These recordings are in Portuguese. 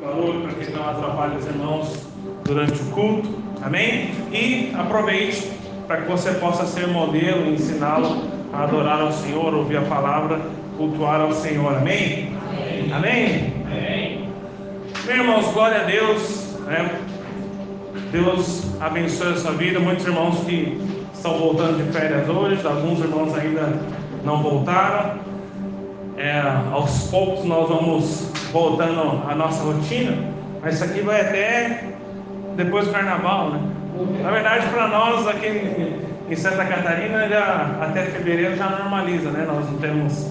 valor para que não atrapalhe os irmãos durante o culto, amém? E aproveite para que você possa ser modelo e ensiná-lo a adorar ao Senhor, ouvir a palavra, cultuar ao Senhor, amém? Amém? amém? amém. Meus irmãos, glória a Deus, né? Deus abençoe a sua vida. Muitos irmãos que estão voltando de férias hoje, alguns irmãos ainda não voltaram. É, aos poucos nós vamos voltando à nossa rotina, mas isso aqui vai até depois do carnaval, né? Na verdade, para nós aqui em Santa Catarina, já, até fevereiro já normaliza, né? Nós não temos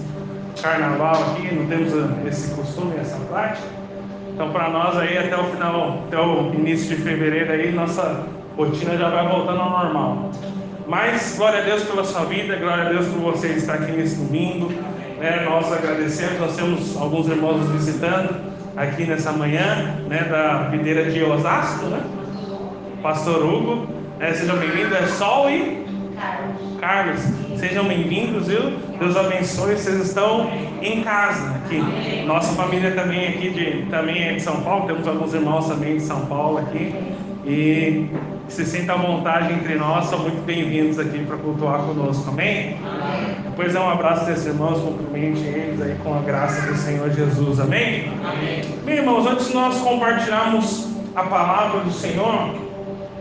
carnaval aqui, não temos esse costume, essa prática. Então, para nós aí, até o final, até o início de fevereiro aí, nossa rotina já vai voltando ao normal. Mas, glória a Deus pela sua vida, glória a Deus por você estar aqui nesse domingo. Né? Nós agradecemos, nós temos alguns irmãos nos visitando aqui nessa manhã, né? Da videira de Osasco, né? Pastor Hugo, né? sejam bem-vindos, é Sol e Carlos. Sejam bem-vindos, viu? Deus abençoe, vocês estão em casa aqui. Nossa família também aqui de, também é de São Paulo, temos alguns irmãos também de São Paulo aqui. E se sinta à vontade entre nós, são muito bem-vindos aqui para cultuar conosco, amém? amém? Depois é um abraço desses irmãos, cumprimente eles aí com a graça do Senhor Jesus, amém? amém? Bem, irmãos, antes de nós compartilharmos a palavra do Senhor,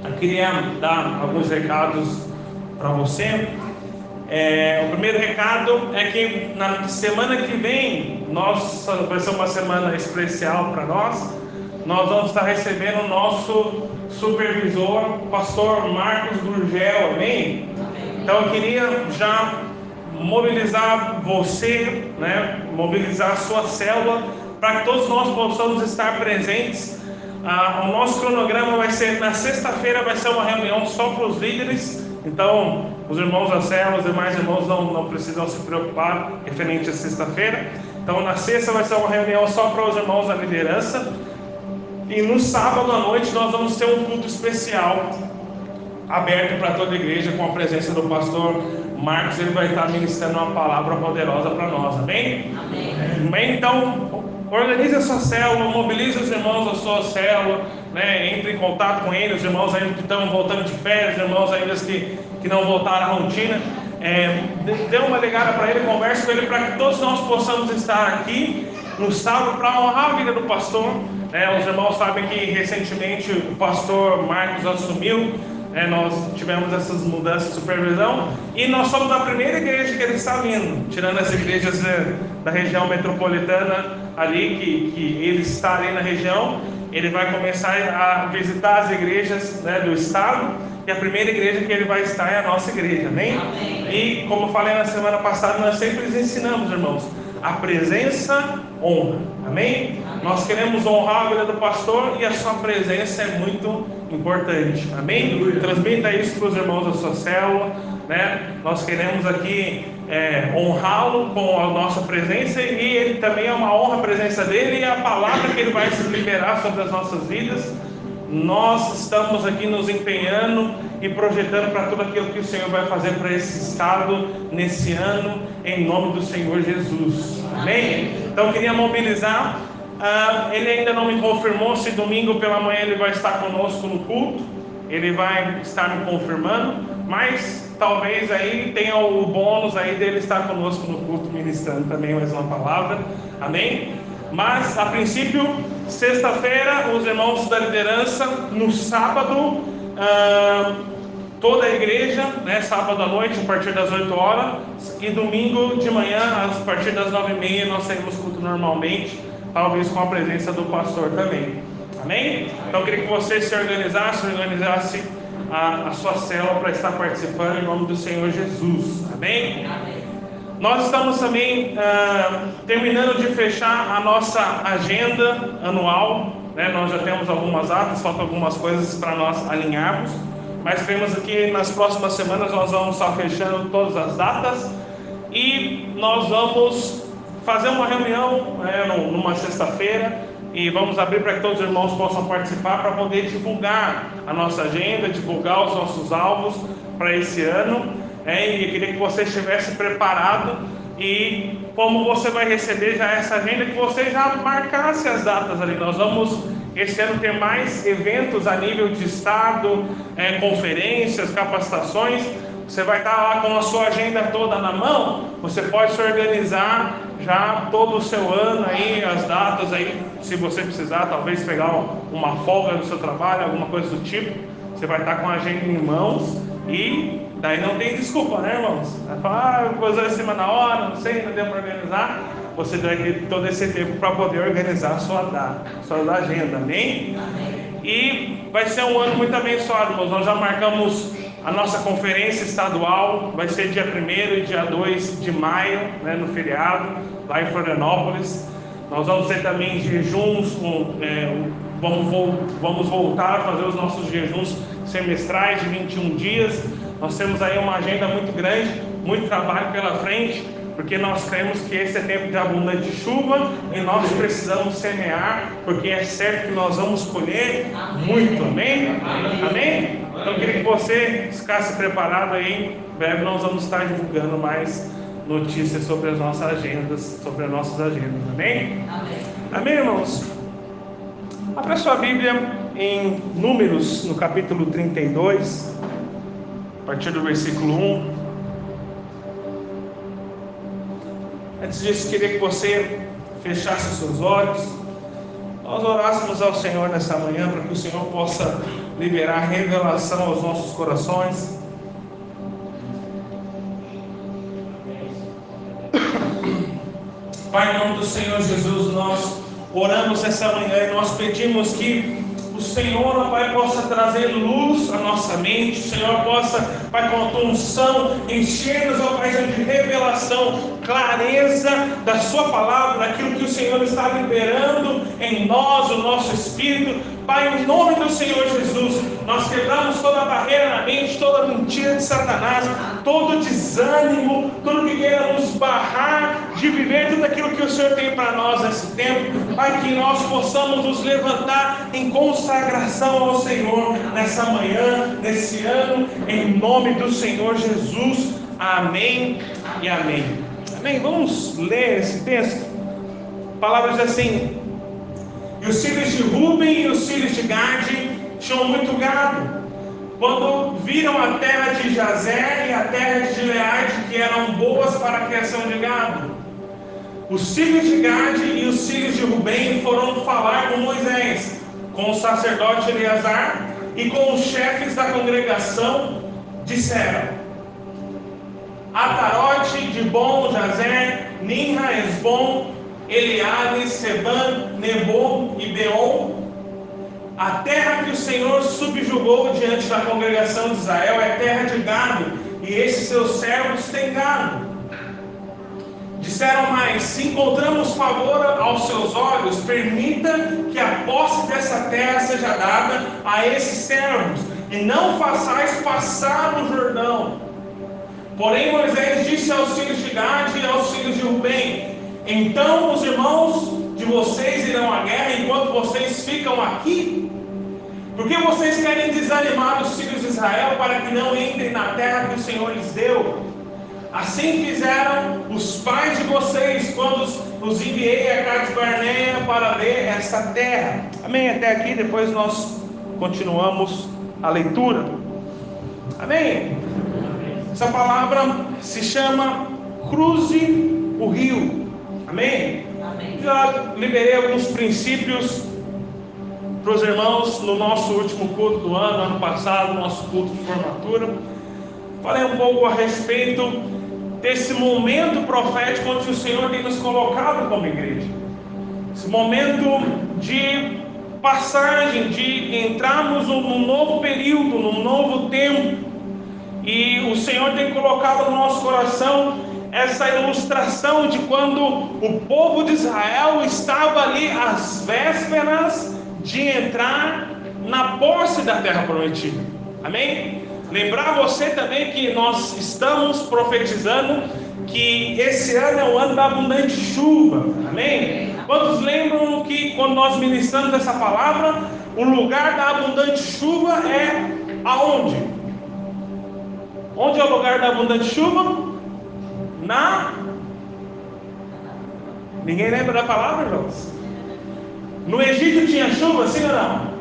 eu queria dar alguns recados para você. É, o primeiro recado é que na semana que vem, nós, vai ser uma semana especial para nós. Nós vamos estar recebendo o nosso supervisor, pastor Marcos Gurgel, amém? Então eu queria já mobilizar você, né, mobilizar a sua célula, para que todos nós possamos estar presentes. Ah, o nosso cronograma vai ser na sexta-feira, vai ser uma reunião só para os líderes. Então, os irmãos da célula, os demais irmãos não, não precisam se preocupar referente à sexta-feira. Então, na sexta vai ser uma reunião só para os irmãos da liderança. E no sábado à noite nós vamos ter um culto especial aberto para toda a igreja com a presença do pastor Marcos. Ele vai estar ministrando uma palavra poderosa para nós, amém? amém? Então, organize a sua célula, mobilize os irmãos da sua célula, né? entre em contato com eles, os irmãos ainda que estão voltando de férias, os irmãos ainda que, que não voltaram à rotina. É, dê uma ligada para ele, converse com ele para que todos nós possamos estar aqui no sábado para honrar a vida do pastor. É, os irmãos sabem que recentemente o pastor Marcos assumiu, é, nós tivemos essas mudanças de supervisão e nós somos a primeira igreja que ele está vindo, tirando as igrejas é, da região metropolitana ali, que, que ele está ali na região. Ele vai começar a visitar as igrejas né, do estado e a primeira igreja que ele vai estar é a nossa igreja, amém? amém? E como falei na semana passada, nós sempre ensinamos, irmãos, a presença honra. Amém? Nós queremos honrar a vida do pastor e a sua presença é muito importante. Amém? Transmita isso para os irmãos da sua célula. Né? Nós queremos aqui é, honrá-lo com a nossa presença e ele também é uma honra a presença dele e a palavra que ele vai se liberar sobre as nossas vidas. Nós estamos aqui nos empenhando e projetando para tudo aquilo que o Senhor vai fazer para esse estado nesse ano, em nome do Senhor Jesus. Amém? Então eu queria mobilizar. Uh, ele ainda não me confirmou se domingo pela manhã ele vai estar conosco no culto. Ele vai estar me confirmando, mas talvez aí tenha o bônus aí dele estar conosco no culto ministrando também mais uma palavra. Amém? Mas a princípio, sexta-feira, os irmãos da liderança, no sábado, uh, toda a igreja, né, sábado à noite, a partir das 8 horas, e domingo de manhã, a partir das 9 e meia, nós saímos culto normalmente, talvez com a presença do pastor também. Amém? Então eu queria que você se organizasse, organizasse a, a sua célula para estar participando em nome do Senhor Jesus. Amém? Amém. Nós estamos também ah, terminando de fechar a nossa agenda anual. Né? Nós já temos algumas atas, faltam algumas coisas para nós alinharmos. Mas temos aqui nas próximas semanas nós vamos estar fechando todas as datas e nós vamos fazer uma reunião né, numa sexta-feira e vamos abrir para que todos os irmãos possam participar para poder divulgar a nossa agenda, divulgar os nossos alvos para esse ano. E eu queria que você estivesse preparado e como você vai receber já essa agenda, que você já marcasse as datas ali. Nós vamos esse ano ter mais eventos a nível de estado, é, conferências, capacitações. Você vai estar lá com a sua agenda toda na mão. Você pode se organizar já todo o seu ano aí, as datas aí, se você precisar, talvez pegar uma folga do seu trabalho, alguma coisa do tipo. Você vai estar com a agenda em mãos e daí não tem desculpa, né, irmãos? Vai falar, ah, coisa em cima na hora, não sei, não deu para organizar. Você vai ter todo esse tempo para poder organizar a sua data, sua agenda, amém? E vai ser um ano muito abençoado, irmãos. Nós já marcamos a nossa conferência estadual, vai ser dia 1 e dia 2 de maio, né, no feriado, lá em Florianópolis. Nós vamos ter também jejuns, com, é, vamos, vamos voltar a fazer os nossos jejuns semestrais de 21 dias. Nós temos aí uma agenda muito grande, muito trabalho pela frente, porque nós cremos que esse é tempo de abundante chuva e nós precisamos semear, porque é certo que nós vamos colher muito, amém? Amém? Então eu queria que você ficasse preparado aí, em breve nós vamos estar divulgando mais notícias sobre as nossas agendas, sobre as nossas agendas, amém? Amém, amém irmãos? Abra sua Bíblia em Números, no capítulo 32, a partir do versículo 1. Antes disso, queria que você fechasse seus olhos, nós orássemos ao Senhor nessa manhã para que o Senhor possa liberar revelação aos nossos corações. Pai, em nome do Senhor Jesus, nós oramos essa manhã e nós pedimos que o Senhor, ó Pai, possa trazer luz à nossa mente, o Senhor possa, Pai, com a tua unção, encher-nos, ó Pai, de revelação, clareza da Sua palavra, daquilo que o Senhor está liberando em nós, o nosso espírito, Pai, em nome do Senhor Jesus, nós quebramos toda a barreira na mente, toda a mentira de Satanás, todo desânimo, tudo que queira nos barrar de viver tudo aquilo que o Senhor tem para nós nesse tempo. Pai, que nós possamos nos levantar em consagração ao Senhor nessa manhã, nesse ano, em nome do Senhor Jesus. Amém e amém. Amém. Vamos ler esse texto. Palavras assim: E os filhos de Ruben e os filhos de Gade tinham muito gado. Quando viram a terra de Jazer e a terra de Gileade, que eram boas para a criação de gado, os filhos de Gade e os filhos de Rubem foram falar com Moisés, com o sacerdote Eleazar e com os chefes da congregação, disseram: Atarote, Dibon, Jazer, Ninra, Esbom, Eliade, Seban, Nebo e Beon, a terra que o Senhor subjugou diante da congregação de Israel é terra de gado, e esses seus servos têm gado. Disseram mais: se encontramos favor aos seus olhos, permita que a posse dessa terra seja dada a esses servos, e não façais passar o Jordão. Porém, Moisés disse aos filhos de Gade e aos filhos de Rubem: Então os irmãos de vocês irão à guerra enquanto vocês ficam aqui? Porque vocês querem desanimar os filhos de Israel para que não entrem na terra que o Senhor lhes deu? Assim fizeram os pais de vocês quando os enviei a Cades Barneia para ver esta terra. Amém? Até aqui, depois nós continuamos a leitura. Amém? Essa palavra se chama cruze o rio. Amém? Amém. Já liberei alguns princípios para os irmãos no nosso último culto do ano, ano passado, nosso culto de formatura. Falei um pouco a respeito desse momento profético onde o Senhor tem nos colocado como igreja. Esse momento de passagem, de entrarmos num novo período, num novo tempo. E o Senhor tem colocado no nosso coração essa ilustração de quando o povo de Israel estava ali às vésperas de entrar na posse da terra prometida. Amém? Lembrar você também que nós estamos profetizando que esse ano é o ano da abundante chuva. Amém? Quantos lembram que quando nós ministramos essa palavra, o lugar da abundante chuva é aonde? Onde é o lugar da abundante chuva? Na Ninguém lembra da palavra, irmãos? No Egito tinha chuva, sim ou não?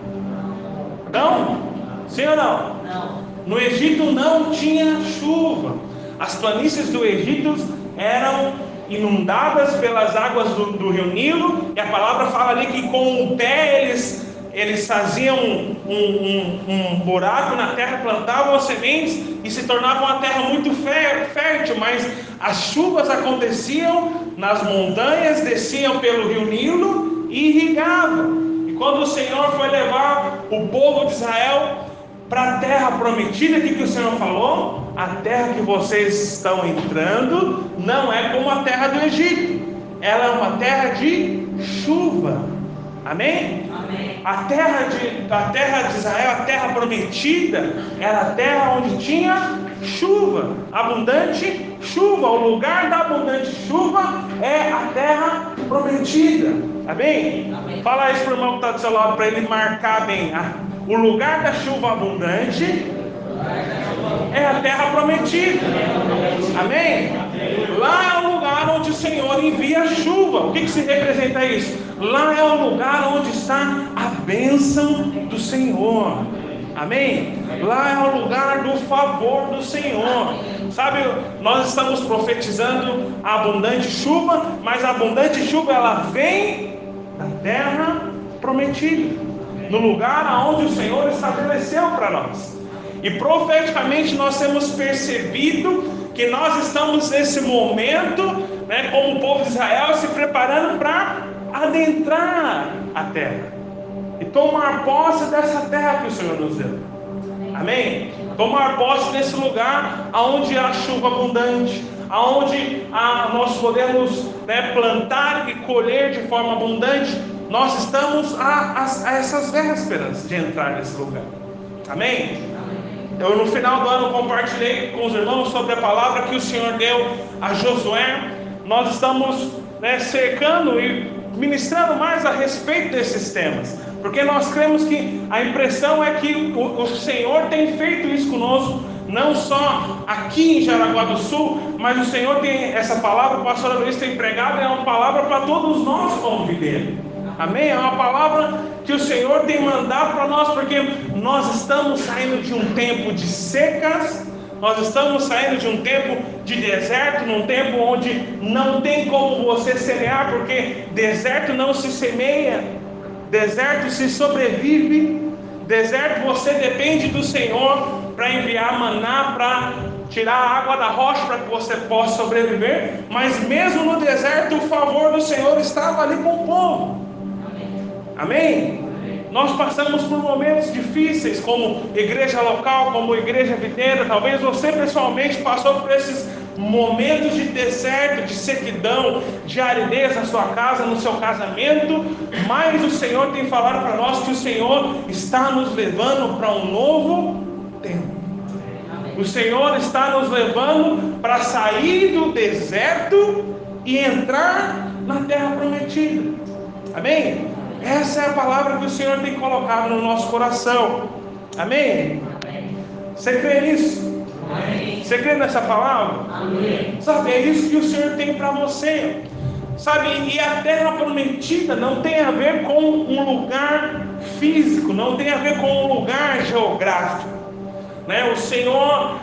Não? Sim ou não? Não. No Egito não tinha chuva. As planícies do Egito eram inundadas pelas águas do, do, rio Nilo, e a palavra fala ali que com o pé eles, eles faziam um, um, um, buraco na terra, plantavam as sementes e se tornava uma terra muito fértil, mas as chuvas aconteciam nas montanhas, desciam pelo rio Nilo e irrigavam. E quando o Senhor foi levar o povo de Israel para a terra prometida, que, que o Senhor falou? A terra que vocês estão entrando não é como a terra do Egito, ela é uma terra de chuva. Amém? A, terra de, a terra de Israel, a terra prometida, era a terra onde tinha chuva, abundante chuva. O lugar da abundante chuva é a terra prometida. Amém? Amém. Fala isso para o irmão que está do seu lado, para ele marcar bem. O lugar da chuva abundante é a terra prometida. Amém? Lá é o lugar onde o Senhor envia chuva. O que, que se representa isso? Lá é o lugar onde está a bênção do Senhor. Amém? Lá é o lugar do favor do Senhor. Sabe, nós estamos profetizando a abundante chuva, mas a abundante chuva ela vem da terra prometida no lugar aonde o Senhor estabeleceu para nós. E profeticamente nós temos percebido que nós estamos nesse momento, né, como o povo de Israel, se preparando para adentrar a terra e tomar posse dessa terra que o Senhor nos deu. Amém? Tomar posse nesse lugar aonde há chuva abundante, aonde há, nós podemos né, plantar e colher de forma abundante nós estamos a, a, a essas vésperas de entrar nesse lugar. Amém? Eu no final do ano compartilhei com os irmãos sobre a palavra que o Senhor deu a Josué. Nós estamos né, cercando e ministrando mais a respeito desses temas, porque nós cremos que a impressão é que o, o Senhor tem feito isso conosco, não só aqui em Jaraguá do Sul, mas o Senhor tem essa palavra, o pastor Luiz tem pregado, é uma palavra para todos nós como. Amém? É uma palavra que o Senhor tem mandado para nós, porque nós estamos saindo de um tempo de secas, nós estamos saindo de um tempo de deserto, num tempo onde não tem como você semear, porque deserto não se semeia, deserto se sobrevive, deserto você depende do Senhor para enviar maná, para tirar a água da rocha para que você possa sobreviver, mas mesmo no deserto o favor do Senhor estava ali com o povo. Amém? Nós passamos por momentos difíceis, como igreja local, como igreja videira. Talvez você pessoalmente passou por esses momentos de deserto, de sequidão, de aridez na sua casa, no seu casamento. Mas o Senhor tem falado para nós que o Senhor está nos levando para um novo tempo. O Senhor está nos levando para sair do deserto e entrar na terra prometida. Amém? Essa é a palavra que o Senhor tem colocado no nosso coração. Amém? Amém. Você crê nisso? Amém. Você crê nessa palavra? Amém. Sabe, é isso que o Senhor tem para você. Sabe, e a terra prometida não tem a ver com um lugar físico, não tem a ver com um lugar geográfico. Né? O Senhor,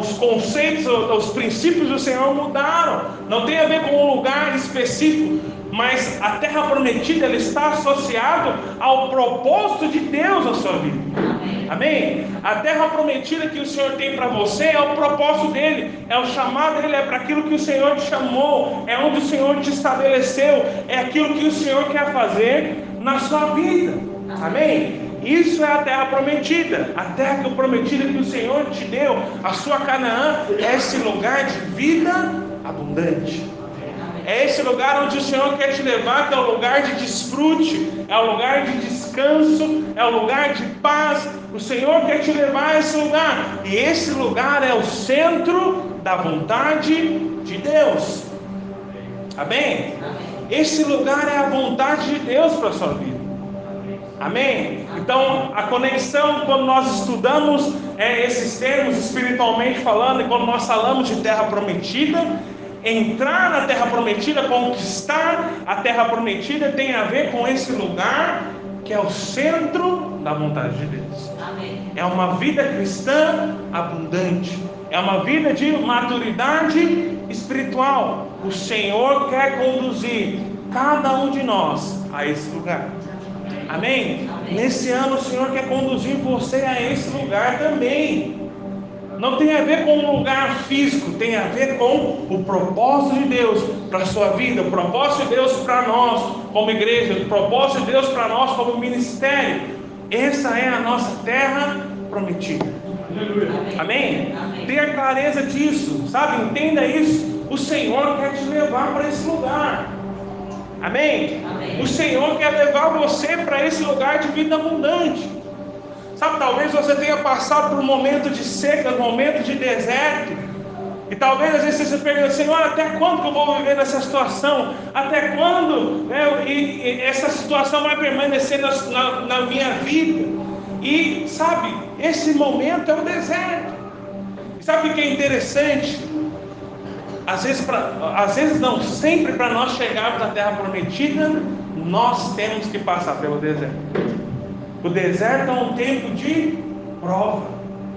os conceitos, os princípios do Senhor mudaram. Não tem a ver com um lugar específico mas a terra prometida ela está associada ao propósito de Deus na sua vida. Amém? A terra prometida que o Senhor tem para você é o propósito dele, é o chamado dele, é para aquilo que o Senhor te chamou, é onde o Senhor te estabeleceu, é aquilo que o Senhor quer fazer na sua vida. Amém? Isso é a terra prometida, a terra prometida que o Senhor te deu, a sua Canaã é esse lugar de vida abundante. É esse lugar onde o Senhor quer te levar, que é o lugar de desfrute, é o lugar de descanso, é o lugar de paz. O Senhor quer te levar a esse lugar. E esse lugar é o centro da vontade de Deus. Amém? Esse lugar é a vontade de Deus para a sua vida. Amém? Então, a conexão, quando nós estudamos é, esses termos espiritualmente falando, e quando nós falamos de terra prometida, entrar na terra prometida, conquistar a terra prometida, tem a ver com esse lugar que é o centro da vontade de Deus. Amém. É uma vida cristã abundante, é uma vida de maturidade espiritual. O Senhor quer conduzir cada um de nós a esse lugar. Amém? Amém? Nesse ano o Senhor quer conduzir você a esse lugar também. Não tem a ver com um lugar físico, tem a ver com o propósito de Deus para a sua vida, o propósito de Deus para nós como igreja, o propósito de Deus para nós como ministério. Essa é a nossa terra prometida. Amém? Amém? Tenha clareza disso, sabe? Entenda isso. O Senhor quer te levar para esse lugar. Amém? Amém? O Senhor quer levar você para esse lugar de vida abundante. Sabe, talvez você tenha passado por um momento de seca, um momento de deserto. E talvez às vezes você se pergunte, Senhor, até quando que eu vou viver nessa situação? Até quando né, e, e essa situação vai permanecer na, na, na minha vida? E sabe, esse momento é o deserto. E sabe o que é interessante? Às vezes, pra, às vezes não, sempre para nós chegarmos à terra prometida, nós temos que passar pelo deserto. O deserto é um tempo de prova.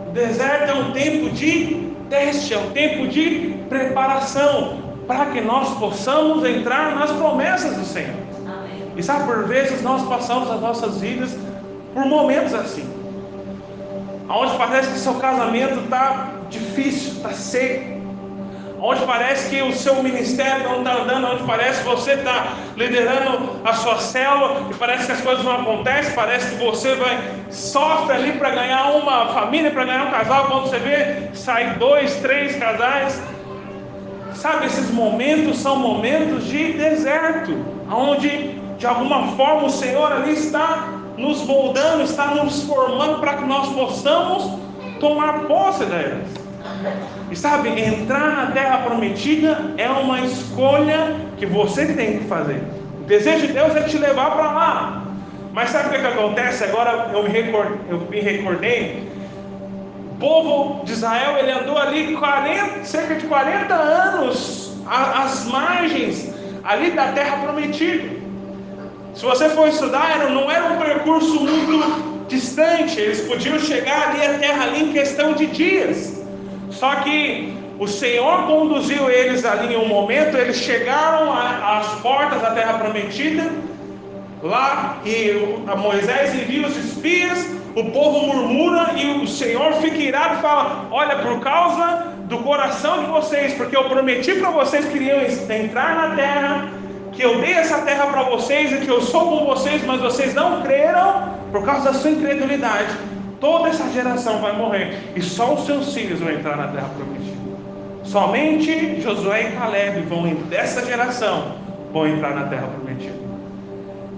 O deserto é um tempo de teste, é um tempo de preparação para que nós possamos entrar nas promessas do Senhor. Amém. E sabe, por vezes nós passamos as nossas vidas por momentos assim, onde parece que seu casamento está difícil, está seco, onde parece que o seu ministério não está andando, onde parece que você está liderando a sua célula e parece que as coisas não acontecem, parece que você vai sofre ali para ganhar uma família, para ganhar um casal, quando você vê, sai dois, três casais. Sabe, esses momentos são momentos de deserto, onde de alguma forma o Senhor ali está nos moldando, está nos formando para que nós possamos tomar posse delas. E sabe, entrar na terra prometida é uma escolha que você tem que fazer. O desejo de Deus é te levar para lá. Mas sabe o que, que acontece? Agora eu me, record, eu me recordei. O povo de Israel ele andou ali 40, cerca de 40 anos às margens ali da terra prometida. Se você for estudar, não era um percurso muito distante, eles podiam chegar ali à terra ali em questão de dias. Só que o Senhor conduziu eles ali em um momento, eles chegaram às portas da terra prometida, lá e Moisés envia os espias, o povo murmura e o Senhor fica irado e fala: Olha, por causa do coração de vocês, porque eu prometi para vocês que iriam entrar na terra, que eu dei essa terra para vocês e que eu sou com vocês, mas vocês não creram por causa da sua incredulidade toda essa geração vai morrer e só os seus filhos vão entrar na terra prometida. Somente Josué e Caleb vão dessa geração vão entrar na terra prometida.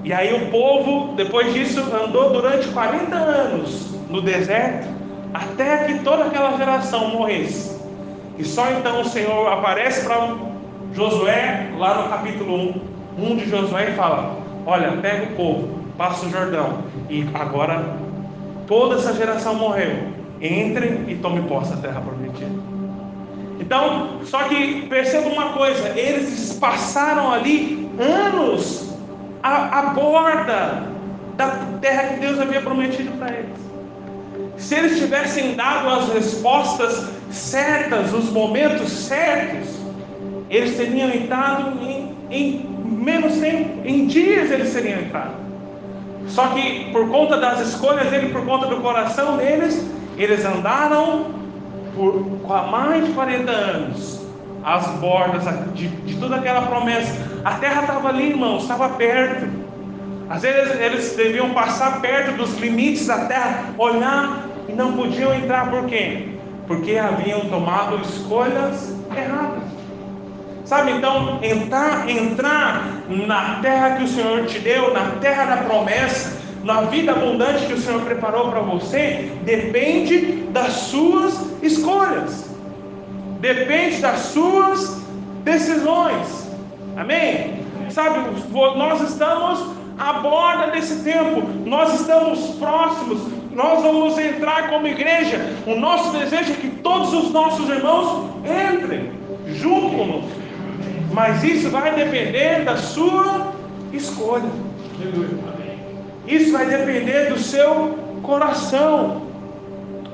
E aí o povo, depois disso, andou durante 40 anos no deserto até que toda aquela geração morresse. E só então o Senhor aparece para Josué, lá no capítulo 1, 1 de Josué, e fala: Olha, pega o povo, passa o Jordão, e agora toda essa geração morreu. Entrem e tomem posse da terra prometida. Então, só que perceba uma coisa: eles passaram ali anos à, à borda da terra que Deus havia prometido para eles. Se eles tivessem dado as respostas certas, os momentos certos, eles teriam entrado em, em menos tempo, em dias eles teriam entrado. Só que por conta das escolhas dele, por conta do coração deles, eles andaram por mais de 40 anos às bordas de, de toda aquela promessa. A terra estava ali, irmãos, estava perto. Às vezes eles deviam passar perto dos limites da terra, olhar e não podiam entrar, por quê? Porque haviam tomado escolhas erradas. Sabe, então, entrar, entrar na terra que o Senhor te deu, na terra da promessa, na vida abundante que o Senhor preparou para você, depende das suas escolhas, depende das suas decisões. Amém? Sabe, nós estamos à borda desse tempo, nós estamos próximos, nós vamos entrar como igreja. O nosso desejo é que todos os nossos irmãos entrem junto conosco Mas isso vai depender da sua escolha. Isso vai depender do seu coração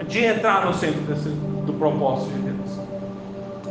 de entrar no centro desse, do propósito de Deus.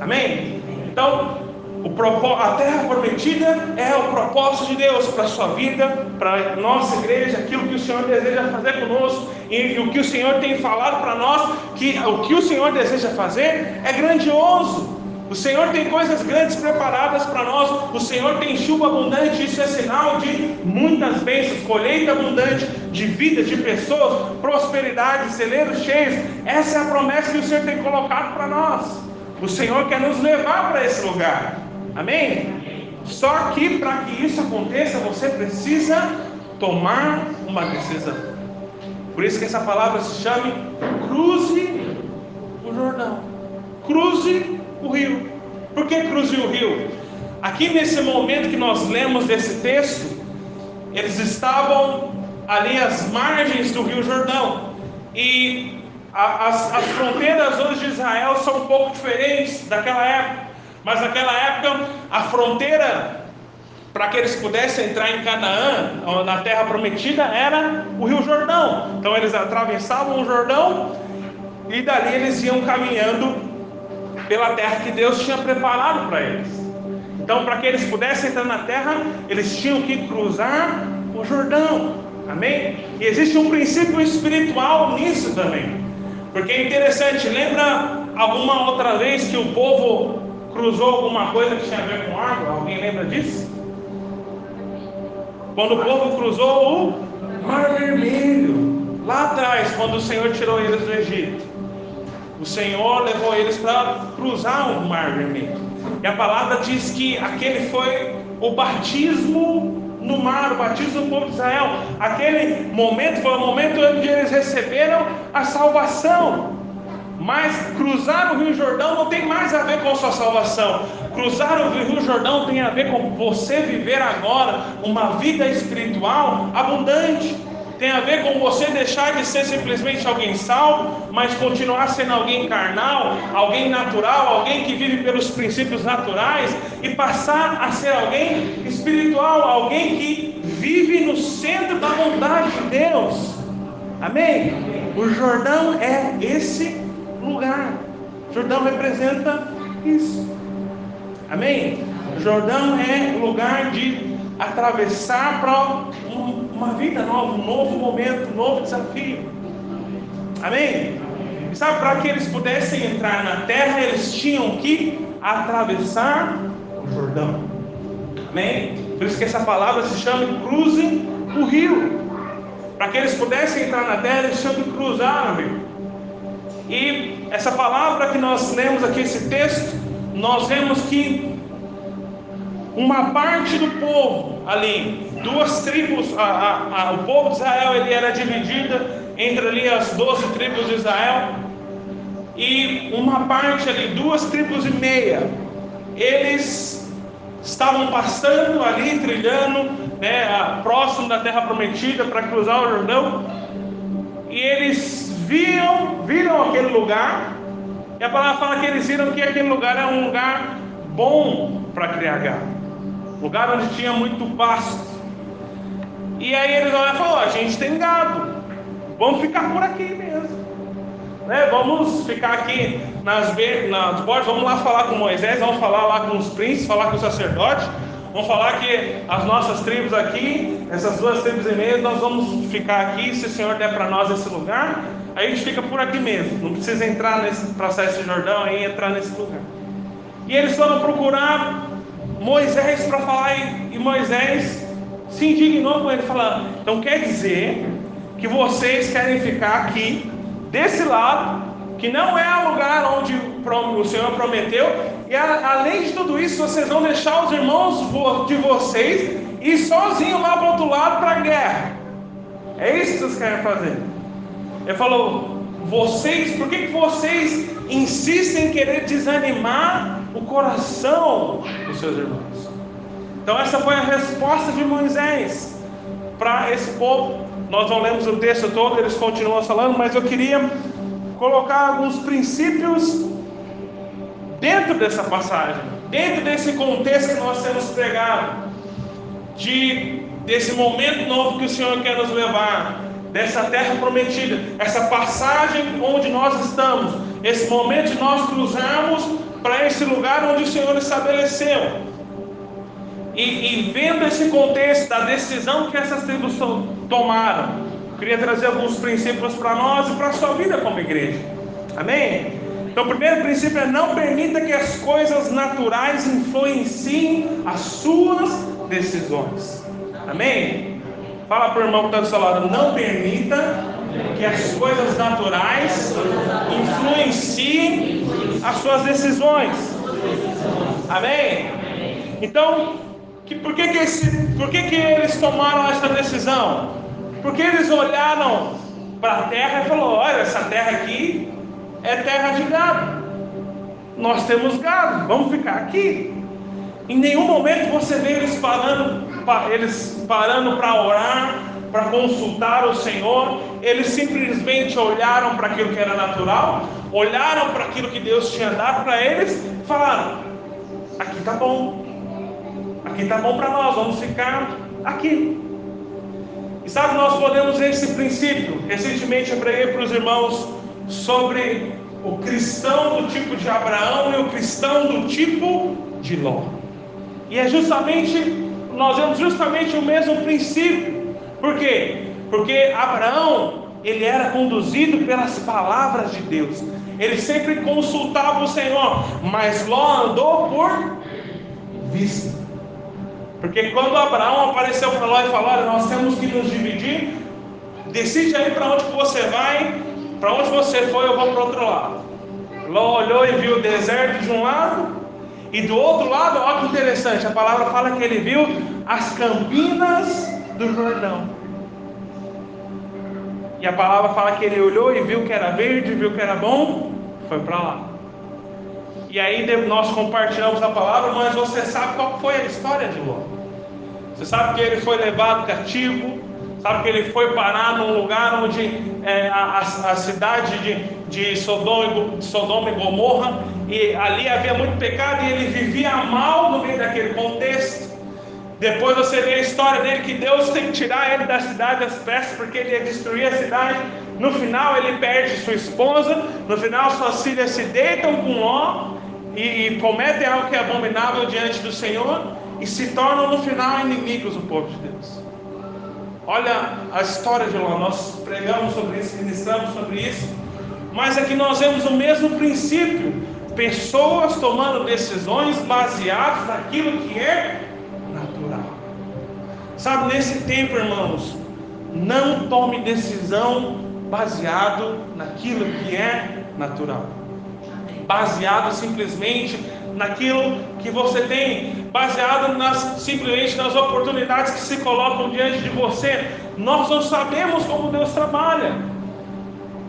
Amém? Então, o, a terra prometida é o propósito de Deus para a sua vida, para a nossa igreja, aquilo que o Senhor deseja fazer conosco e, e o que o Senhor tem falado para nós, que o que o Senhor deseja fazer é grandioso. O Senhor tem coisas grandes preparadas para nós. O Senhor tem chuva abundante. Isso é sinal de muitas bênçãos, colheita abundante de vida, de pessoas, prosperidade, celeiros cheios. Essa é a promessa que o Senhor tem colocado para nós. O Senhor quer nos levar para esse lugar. Amém? Só que para que isso aconteça, você precisa tomar uma decisão. Por isso que essa palavra se chama cruze o Jordão. Cruze o rio. Por que cruze o rio? Aqui nesse momento que nós lemos desse texto, eles estavam ali às margens do rio Jordão. E as, as fronteiras hoje de Israel são um pouco diferentes daquela época. Mas naquela época, a fronteira para que eles pudessem entrar em Canaã, na terra prometida, era o Rio Jordão. Então eles atravessavam o Jordão e dali eles iam caminhando pela terra que Deus tinha preparado para eles. Então, para que eles pudessem entrar na terra, eles tinham que cruzar o Jordão. Amém? E existe um princípio espiritual nisso também. Porque é interessante, lembra alguma outra vez que o povo cruzou alguma coisa que tinha a ver com água? Alguém lembra disso? Quando o povo cruzou o Mar Vermelho, lá atrás, quando o Senhor tirou eles do Egito, o Senhor levou eles para cruzar o Mar Vermelho. E a palavra diz que aquele foi o batismo no mar, o batismo do povo de Israel. Aquele momento foi o momento onde eles receberam a salvação. Mas cruzar o Rio Jordão não tem mais a ver com a sua salvação. Cruzar o Rio Jordão tem a ver com você viver agora uma vida espiritual abundante. Tem a ver com você deixar de ser simplesmente alguém salvo, mas continuar sendo alguém carnal, alguém natural, alguém que vive pelos princípios naturais e passar a ser alguém espiritual, alguém que vive no centro da vontade de Deus. Amém? O Jordão é esse lugar. Jordão representa isso. Amém? Jordão é lugar de atravessar para uma vida nova, um novo momento, um novo desafio. Amém? E sabe, para que eles pudessem entrar na terra, eles tinham que atravessar o Jordão. Amém? Por isso que essa palavra se chama cruze o rio. Para que eles pudessem entrar na terra, eles tinham que cruzar o rio. E essa palavra que nós lemos aqui, esse texto, nós vemos que uma parte do povo ali, duas tribos, a, a, a, o povo de Israel ele era dividido entre ali as doze tribos de Israel, e uma parte ali, duas tribos e meia, eles estavam passando ali, trilhando, né, próximo da terra prometida para cruzar o Jordão, e eles viam, viram aquele lugar, e a palavra fala que eles viram que aquele lugar é um lugar bom para criar gado, lugar onde tinha muito pasto. E aí eles olharam e falaram: a gente tem gado, vamos ficar por aqui mesmo. Né? Vamos ficar aqui nas, nas bordas, vamos lá falar com Moisés, vamos falar lá com os príncipes, falar com os sacerdotes. Vamos falar que as nossas tribos aqui, essas duas tribos e meia, nós vamos ficar aqui, se o Senhor der para nós esse lugar, a gente fica por aqui mesmo, não precisa entrar nesse processo de Jordão e entrar nesse lugar. E eles foram procurar Moisés para falar, e, Moisés se indignou com ele, falando: então quer dizer que vocês querem ficar aqui, desse lado, que não é o lugar onde o Senhor prometeu, e além de tudo isso, vocês vão deixar os irmãos de vocês ir sozinhos lá para o outro lado para a guerra. É isso que vocês querem fazer. Ele falou: vocês, por que vocês insistem em querer desanimar o coração dos seus irmãos? Então, essa foi a resposta de Moisés para esse povo. Nós não lemos o texto todo, eles continuam falando, mas eu queria colocar alguns princípios dentro dessa passagem, dentro desse contexto que nós temos pregado, de, desse momento novo que o Senhor quer nos levar, dessa terra prometida, essa passagem onde nós estamos, esse momento de nós cruzarmos para esse lugar onde o Senhor estabeleceu. E, e vendo esse contexto da decisão que essas tribos tomaram, queria trazer alguns princípios para nós e para a sua vida como igreja. Amém? Então, o primeiro princípio é não permita que as coisas naturais influenciem as suas decisões. Amém? Fala para o irmão que está do seu lado, não permita que as coisas naturais influenciem as suas decisões. Amém? Então, que, por, que, que, esse, por que, que eles tomaram essa decisão? Porque eles olharam para a terra e falaram: olha, essa terra aqui é terra de gado. Nós temos gado, vamos ficar aqui. Em nenhum momento você vê eles parando, eles parando para orar, para consultar o Senhor. Eles simplesmente olharam para aquilo que era natural, olharam para aquilo que Deus tinha dado para eles, falaram: aqui tá bom, aqui tá bom para nós, vamos ficar aqui. E sabe, nós podemos esse princípio. Recentemente eu preguei para os irmãos sobre o cristão do tipo de Abraão e o cristão do tipo de Ló. E é justamente, nós vemos justamente o mesmo princípio. Por quê? Porque Abraão, ele era conduzido pelas palavras de Deus. Ele sempre consultava o Senhor, mas Ló andou por vista. Porque quando Abraão apareceu para Ló e falou: Olha, nós temos que nos dividir, decide aí para onde você vai, para onde você foi, eu vou para o outro lado. Ló olhou e viu o deserto de um lado, e do outro lado, olha que interessante, a palavra fala que ele viu as campinas do Jordão. E a palavra fala que ele olhou e viu que era verde, viu que era bom, foi para lá. E aí nós compartilhamos a palavra, mas você sabe qual foi a história de Ló. Você sabe que ele foi levado cativo, Sabe que ele foi parar num lugar onde é, a, a, cidade de, de Sodoma, Sodoma e Gomorra, e ali havia muito pecado e ele vivia mal no meio daquele contexto. Depois você vê a história dele que Deus tem que tirar ele da cidade às pressas porque ele ia destruir a cidade. No final ele perde sua esposa, no final suas filhas se deitam com Ló e, e cometem algo que é abominável diante do Senhor e se tornam no final inimigos do povo de Deus. Olha a história de Ló, nós pregamos sobre isso, ministramos sobre isso, mas aqui nós vemos o mesmo princípio: pessoas tomando decisões baseadas naquilo que é. Sabe, nesse tempo, irmãos, não tome decisão baseado naquilo que é natural, baseado simplesmente naquilo que você tem, baseado nas, simplesmente nas oportunidades que se colocam diante de você. Nós não sabemos como Deus trabalha.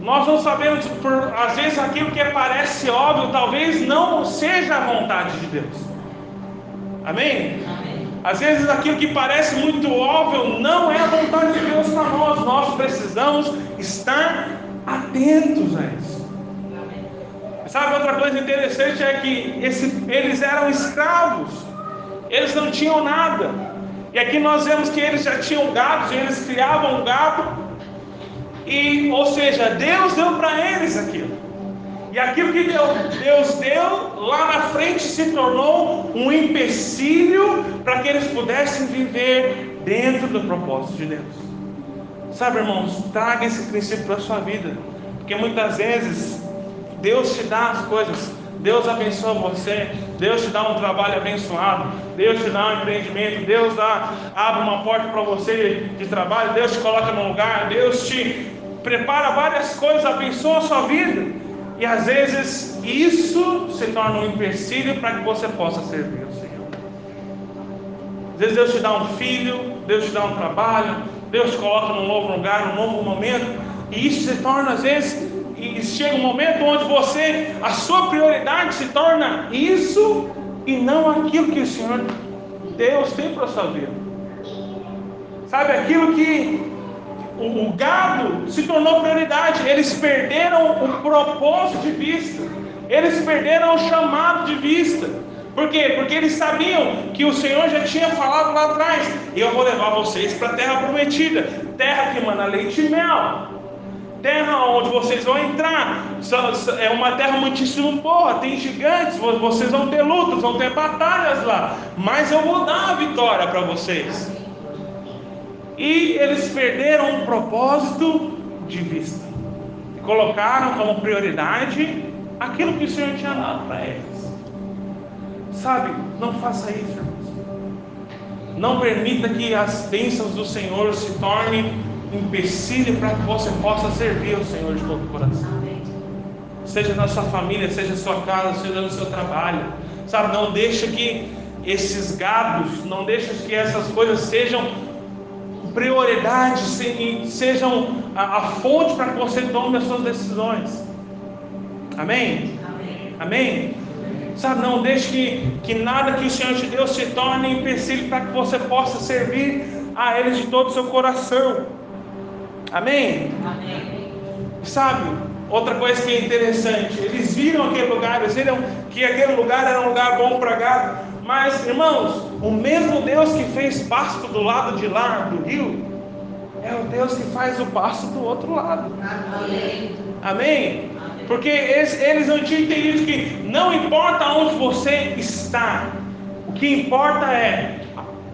Nós não sabemos, por, às vezes aquilo que parece óbvio, talvez não seja a vontade de Deus. Amém? Às vezes aquilo que parece muito óbvio não é a vontade de Deus para nós. Nós precisamos estar atentos a isso. Sabe outra coisa interessante é que esse, eles eram escravos, eles não tinham nada. E aqui nós vemos que eles já tinham gados, e eles criavam gado, e, ou seja, Deus deu para eles aquilo. E aquilo que Deus deu lá na frente se tornou um empecilho para que eles pudessem viver dentro do propósito de Deus. Sabe, irmãos, traga esse princípio para a sua vida, porque muitas vezes Deus te dá as coisas. Deus abençoa você, Deus te dá um trabalho abençoado, Deus te dá um empreendimento, Deus dá, abre uma porta para você de trabalho, Deus te coloca num lugar, Deus te prepara várias coisas, abençoa a sua vida. E às vezes isso se torna um empecilho para que você possa servir o Senhor. Às vezes Deus te dá um filho, Deus te dá um trabalho, Deus te coloca num novo lugar, num novo momento, e isso se torna às vezes e chega um momento onde você, a sua prioridade se torna isso e não aquilo que o Senhor Deus tem para a sua vida. Sabe aquilo que o, o gado se tornou prioridade, eles perderam o propósito de vista, eles perderam o chamado de vista. Por quê? Porque eles sabiam que o Senhor já tinha falado lá atrás: Eu vou levar vocês para a terra prometida, terra que manda leite e mel, terra onde vocês vão entrar. É uma terra muitíssimo boa, tem gigantes, vocês vão ter lutas, vão ter batalhas lá, mas eu vou dar a vitória para vocês. E eles perderam o propósito de vista, e colocaram como prioridade aquilo que o Senhor tinha dado para eles. Sabe, não faça isso, irmãos. Não permita que as bênçãos do Senhor se tornem empecilho para que você possa servir ao Senhor de todo o coração. Seja na sua família, seja na sua casa, seja no seu trabalho. Sabe, não deixa que esses gados, não deixa que essas coisas sejam prioridade, sejam a, a fonte para que você tome as suas decisões. Amém? Amém? Amém? Sabe, não deixe que, que nada que o Senhor te deu se torne empecilho para que você possa servir a Ele de todo o seu coração. Amém? Amém? Sabe, outra coisa que é interessante, eles viram aquele lugar, eles viram que aquele lugar era um lugar bom para gado. Mas, irmãos, o mesmo Deus que fez pasto do lado de lá do rio, é o Deus que faz o pasto do outro lado. Amém? Amém? Porque eles, não tinham entendido que não importa onde você está, o que importa é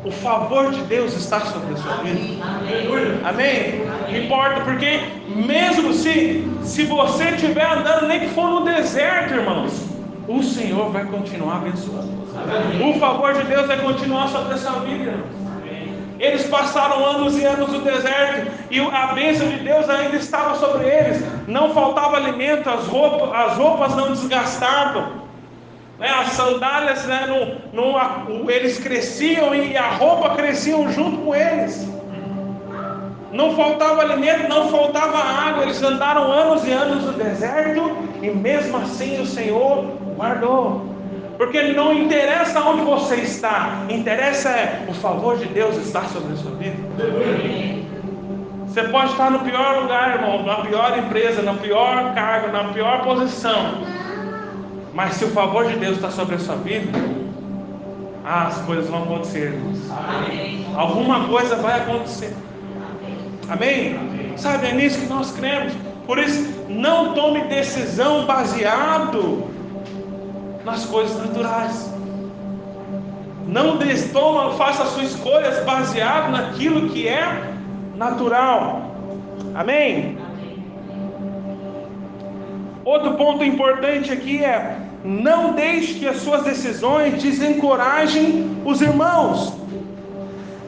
o favor de Deus estar sobre a sua vida. Amém? Amém? Amém? Importa, porque mesmo se, se você estiver andando, nem que for no deserto, irmãos, o Senhor vai continuar abençoando. O favor de Deus vai continuar sobre a sua vida. Eles passaram anos e anos no deserto e a bênção de Deus ainda estava sobre eles. Não faltava alimento, as roupas, as roupas não desgastavam. Né? As sandálias, né, não, eles cresciam e a roupa cresciam junto com eles. Não faltava alimento, não faltava água. Eles andaram anos e anos no deserto e mesmo assim o Senhor guardou. Porque não interessa onde você está, interessa é o favor de Deus estar sobre a sua vida. Você pode estar no pior lugar, irmão, na pior empresa, na pior cargo, na pior posição. Mas se o favor de Deus está sobre a sua vida, ah, as coisas vão acontecer, irmãos. Amém. Alguma coisa vai acontecer. Amém? Amém? Sabe, é nisso que nós cremos. Por isso, não tome decisão baseado nas coisas naturais. Não toma, faça suas escolhas baseado naquilo que é natural. Amém? Outro ponto importante aqui é: não deixe que as suas decisões desencorajem os irmãos.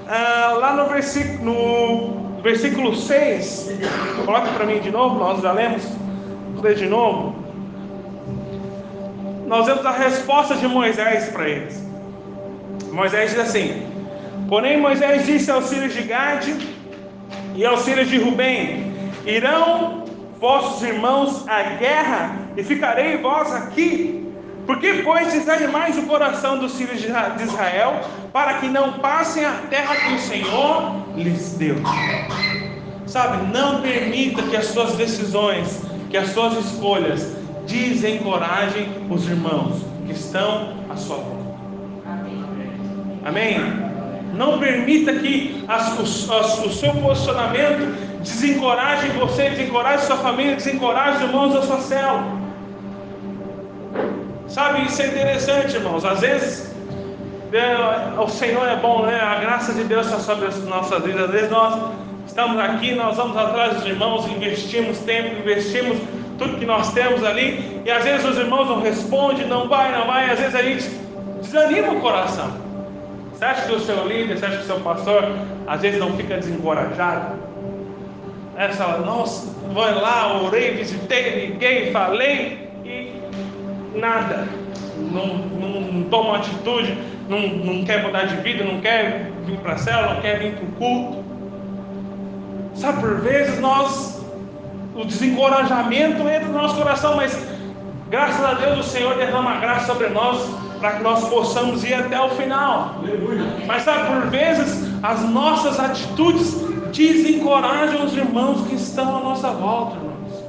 Ah, lá no versículo, no versículo 6, coloca para mim de novo, nós já lemos, ler de novo nós vemos a resposta de Moisés para eles. Moisés diz assim: Porém, Moisés disse aos filhos de Gade e aos filhos de Rubem: Irão vossos irmãos à guerra e ficarei vós aqui. Por que, pois, desanimais o coração dos filhos de Israel para que não passem a terra que o Senhor lhes deu? Sabe, não permita que as suas decisões, que as suas escolhas desencorajem os irmãos que estão à sua volta. Amém? Não permita que as, o, o, seu posicionamento desencoraje você, desencoraje sua família, desencoraje os irmãos da sua célula. Sabe, isso é interessante, irmãos. Às vezes é, o Senhor é bom, né? A graça de Deus está sobre as nossas vidas. Às vezes nós estamos aqui, nós vamos atrás dos irmãos, investimos tempo, investimos tudo que nós temos ali, e às vezes os irmãos não respondem, não vai, não vai, às vezes a gente desanima o coração. Você acha que o seu líder, você acha que o seu pastor, às vezes não fica desencorajado? É, você fala, nossa, vou lá, orei, visitei, liguei, falei, e nada. Não, não, não toma atitude, não, não quer mudar de vida, não quer vir para a célula, não quer vir para o culto. Sabe, por vezes nós o desencorajamento entra no nosso coração, mas graças a Deus o Senhor derrama graça sobre nós para que nós possamos ir até o final. Mas sabe, por vezes as nossas atitudes desencorajam os irmãos que estão à nossa volta, irmãos.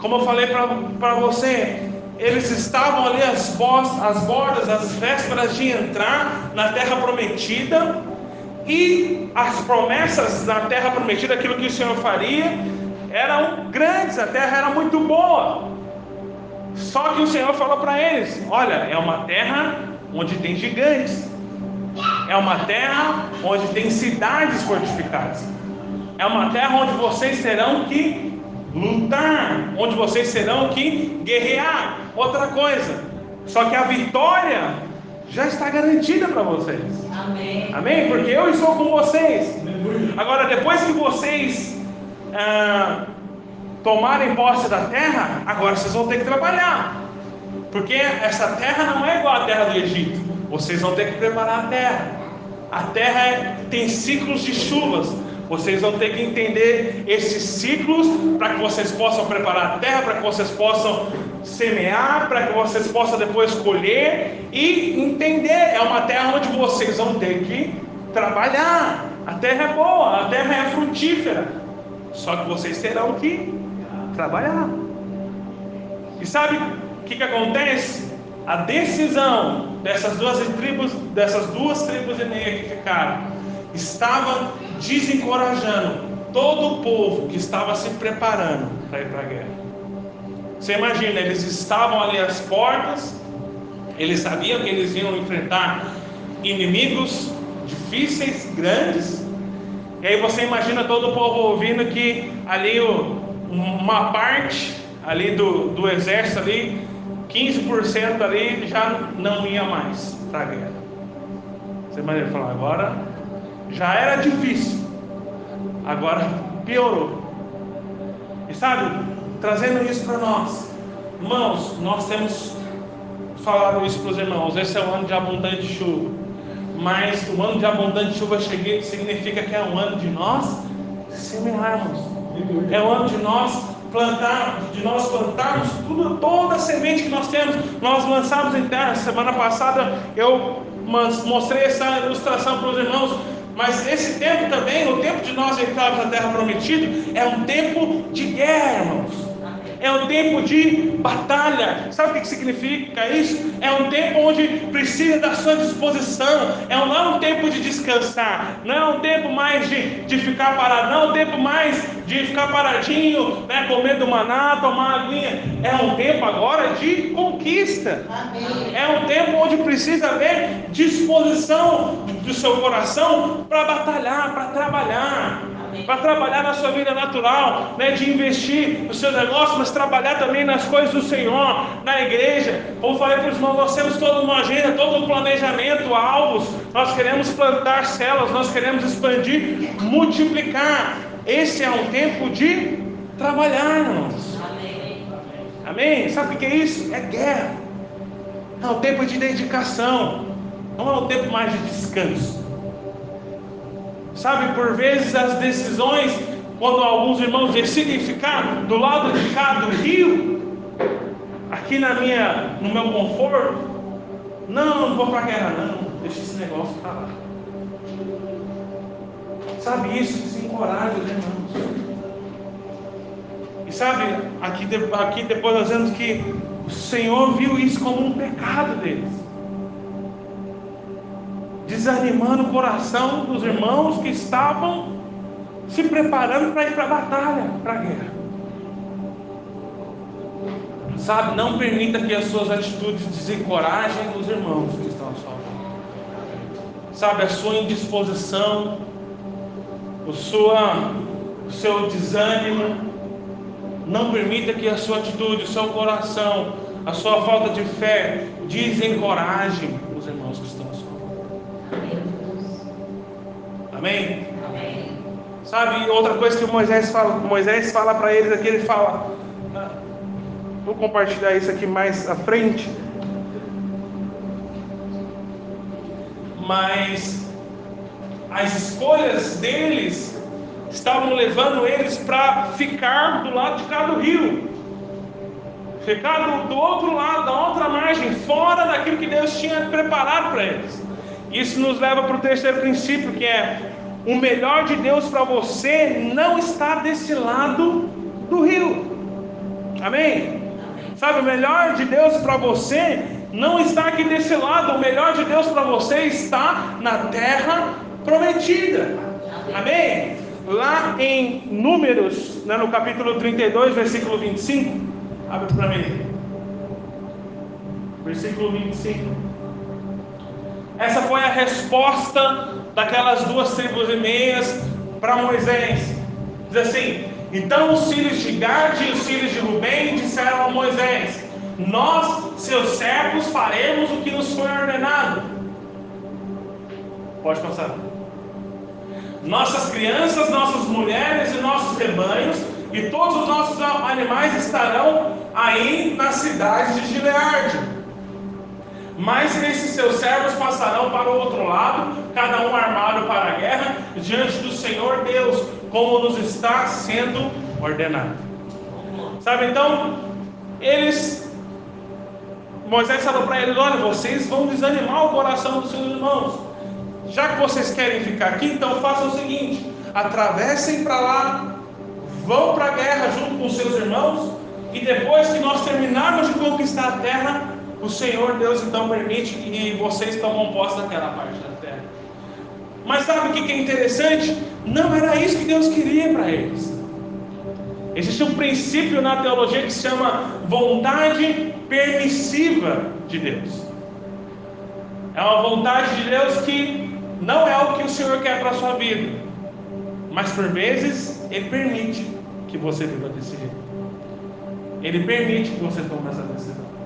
Como eu falei para você, eles estavam ali às, às bordas, às vésperas de entrar na terra prometida, e as promessas da terra prometida, aquilo que o Senhor faria, eram grandes, a terra era muito boa. Só que o Senhor falou para eles: Olha, é uma terra onde tem gigantes, é uma terra onde tem cidades fortificadas, é uma terra onde vocês terão que lutar, onde vocês terão que guerrear. Outra coisa, só que a vitória já está garantida para vocês. Amém. Amém? Porque eu estou com vocês. Agora, depois que vocês ah, tomarem posse da terra, agora vocês vão ter que trabalhar. Porque essa terra não é igual à terra do Egito. Vocês vão ter que preparar a terra. A terra é, tem ciclos de chuvas. Vocês vão ter que entender esses ciclos para que vocês possam preparar a terra, para que vocês possam semear, para que vocês possam depois colher e entender. É uma terra onde vocês vão ter que trabalhar. A terra é boa, a terra é frutífera. Só que vocês terão que trabalhar. E sabe o que, que acontece? A decisão dessas duas tribos, dessas duas tribos e meia que ficaram, estava desencorajando todo o povo que estava se preparando para ir para a guerra. Você imagina, eles estavam ali às portas, eles sabiam que eles iam enfrentar inimigos difíceis, grandes, e aí você imagina todo o povo ouvindo que ali uma parte ali do, do exército ali, 15% ali já não ia mais para a guerra. Você imagina falar, agora já era difícil, agora piorou. E sabe, trazendo isso para nós, irmãos, nós temos falado isso para os irmãos, esse é o ano de abundante chuva mas o ano de abundante chuva cheguei significa que é um ano de nós semearmos. É o ano de nós plantarmos, de nós plantarmos tudo, toda a semente que nós temos. Nós lançamos em terra. Semana passada eu mostrei essa ilustração para os irmãos. Mas esse tempo também, o tempo de nós entrarmos na terra prometida, é um tempo de guerra, irmãos é um tempo de batalha. Sabe o que significa isso? É um tempo onde precisa da sua disposição. É um, não é um tempo de descansar, não é um tempo mais de, de ficar parado, não é um tempo mais de ficar paradinho, né, comer do maná, tomar aguinha. É um tempo agora de conquista. Amém. É um tempo onde precisa haver disposição do seu coração para batalhar, para trabalhar para trabalhar na sua vida natural, né, de investir no seu negócio, mas trabalhar também nas coisas do Senhor, na igreja. Como falei para os irmãos, nós temos toda uma agenda, todo um planejamento, alvos. Nós queremos plantar células, nós queremos expandir, multiplicar. Esse é um tempo de trabalhar, irmãos. Amém. Amém? Sabe o que é isso? É guerra. É um tempo de dedicação. Não é um tempo mais de descanso. Sabe, por vezes as decisões, quando alguns irmãos decidem ficar do lado de cá do rio, aqui na minha, no meu conforto, não, não vou para a guerra não, deixa esse negócio para lá. Sabe isso desencoraja os irmãos. E sabe, aqui, aqui depois nós vemos que o Senhor viu isso como um pecado deles desanimando o coração dos irmãos que estavam se preparando para ir para a batalha, para a guerra. Sabe, não permita que as suas atitudes desencorajem os irmãos que estão à sua volta. Sabe, a sua indisposição, o, sua, o seu desânimo, não permita que a sua atitude, o seu coração, a sua falta de fé desencorajem os irmãos que Amém? Amém? Sabe, outra coisa que Moisés fala, Moisés fala para eles aqui, ele fala, ah, vou compartilhar isso aqui mais à frente. Mas as escolhas deles estavam levando eles para ficar do lado de cá do rio, ficar do, do outro lado, da outra margem, fora daquilo que Deus tinha preparado para eles. Isso nos leva para o terceiro princípio, que é o melhor de Deus para você não está desse lado do rio. Amém? Sabe, o melhor de Deus para você não está aqui desse lado, o melhor de Deus para você está na terra prometida. Amém? Lá em Números, né, no capítulo 32, versículo 25, abre para mim. Versículo 25. Essa foi a resposta daquelas duas tribos e meias para Moisés. Diz assim: Então os filhos de Gad e os filhos de Rubem disseram a Moisés: Nós, seus servos, faremos o que nos foi ordenado. Pode passar. Nossas crianças, nossas mulheres e nossos rebanhos e todos os nossos animais estarão aí na cidade de Gileade. Mas esses seus servos passarão para o outro lado, cada um armado para a guerra, diante do Senhor Deus, como nos está sendo ordenado. Sabe então, eles, Moisés falou para eles: Olha, vocês vão desanimar o coração dos seus irmãos. Já que vocês querem ficar aqui, então façam o seguinte: atravessem para lá, vão para a guerra junto com seus irmãos, e depois que nós terminarmos de conquistar a terra, o Senhor Deus então permite que vocês tomam posse daquela parte da terra. Mas sabe o que é interessante? Não era isso que Deus queria para eles. Existe um princípio na teologia que se chama vontade permissiva de Deus. É uma vontade de Deus que não é o que o Senhor quer para a sua vida, mas por vezes Ele permite que você viva desse jeito. Ele permite que você tome essa decisão.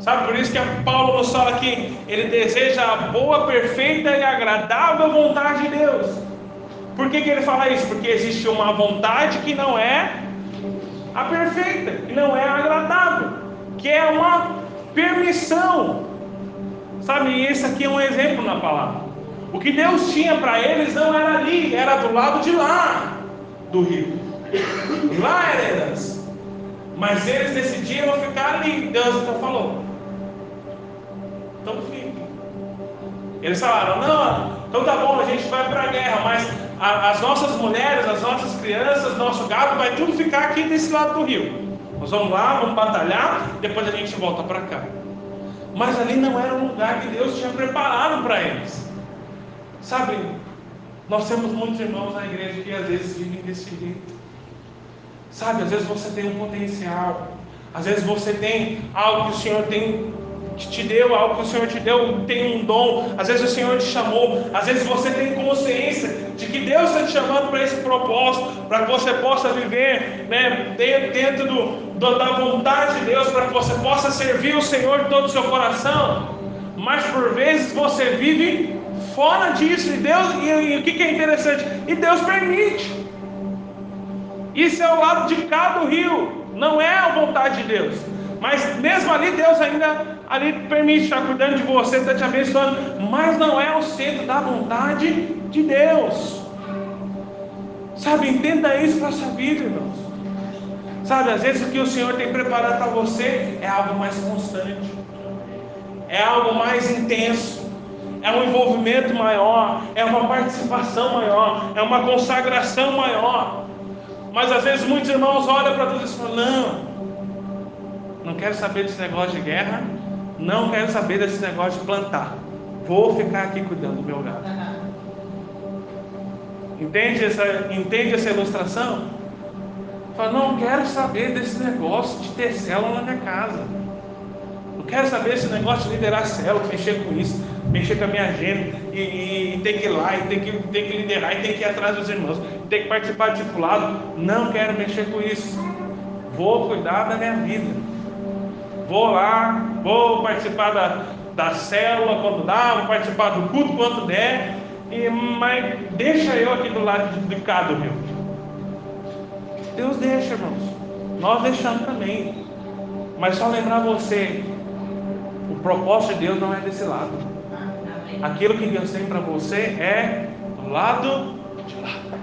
Sabe, por isso que Paulo nos fala aqui, ele deseja a boa, perfeita e agradável vontade de Deus. Por que, que ele fala isso? Porque existe uma vontade que não é a perfeita, que não é agradável, que é uma permissão. Sabe, esse aqui é um exemplo na palavra. O que Deus tinha para eles não era ali, era do lado de lá do rio. Lá era herança. Mas eles decidiram ficar ali. Deus então falou: então fique. Eles falaram: não, então tá bom, a gente vai para a guerra, mas a, as nossas mulheres, as nossas crianças, nosso gado vai tudo ficar aqui desse lado do rio. Nós vamos lá, vamos batalhar, depois a gente volta para cá. Mas ali não era um lugar que Deus tinha preparado para eles. Sabe, nós temos muitos irmãos na igreja que às vezes vivem desse jeito. Sabe, às vezes você tem um potencial, às vezes você tem algo que o Senhor tem que te deu, algo que o Senhor te deu, tem um dom, às vezes o Senhor te chamou, às vezes você tem consciência de que Deus está te chamando para esse propósito, para que você possa viver né, dentro do, do, da vontade de Deus, para que você possa servir o Senhor de todo o seu coração, mas por vezes você vive fora disso, e Deus, e, e o que, que é interessante? E Deus permite. Isso é o lado de cá do rio, não é a vontade de Deus. Mas mesmo ali, Deus ainda ali permite estar cuidando de você, está te abençoando, mas não é o centro da vontade de Deus. Sabe, entenda isso para a sua vida, irmãos. Sabe, às vezes o que o Senhor tem preparado para você é algo mais constante, é algo mais intenso, é um envolvimento maior, é uma participação maior, é uma consagração maior. Mas às vezes muitos irmãos olham para tudo isso e falam: não, não quero saber desse negócio de guerra, não quero saber desse negócio de plantar. Vou ficar aqui cuidando do meu gado. Entende essa, entende essa ilustração? Fala, não quero saber desse negócio de ter célula na minha casa. Não quero saber desse negócio de liderar célula, mexer com isso, mexer com a minha agenda, e, e, e ter que ir lá, e ter que, ter que liderar, e ter que ir atrás dos irmãos, e ter que participar de discipulado. Não quero mexer com isso. Vou cuidar da minha vida vou lá, vou participar da, da célula quando dá, vou participar do culto quando der, e, mas deixa eu aqui do lado de, de cá do rio. Deus deixa, irmãos. Nós deixamos também. Mas só lembrar você, o propósito de Deus não é desse lado. Aquilo que Deus tem para você é do lado de lá.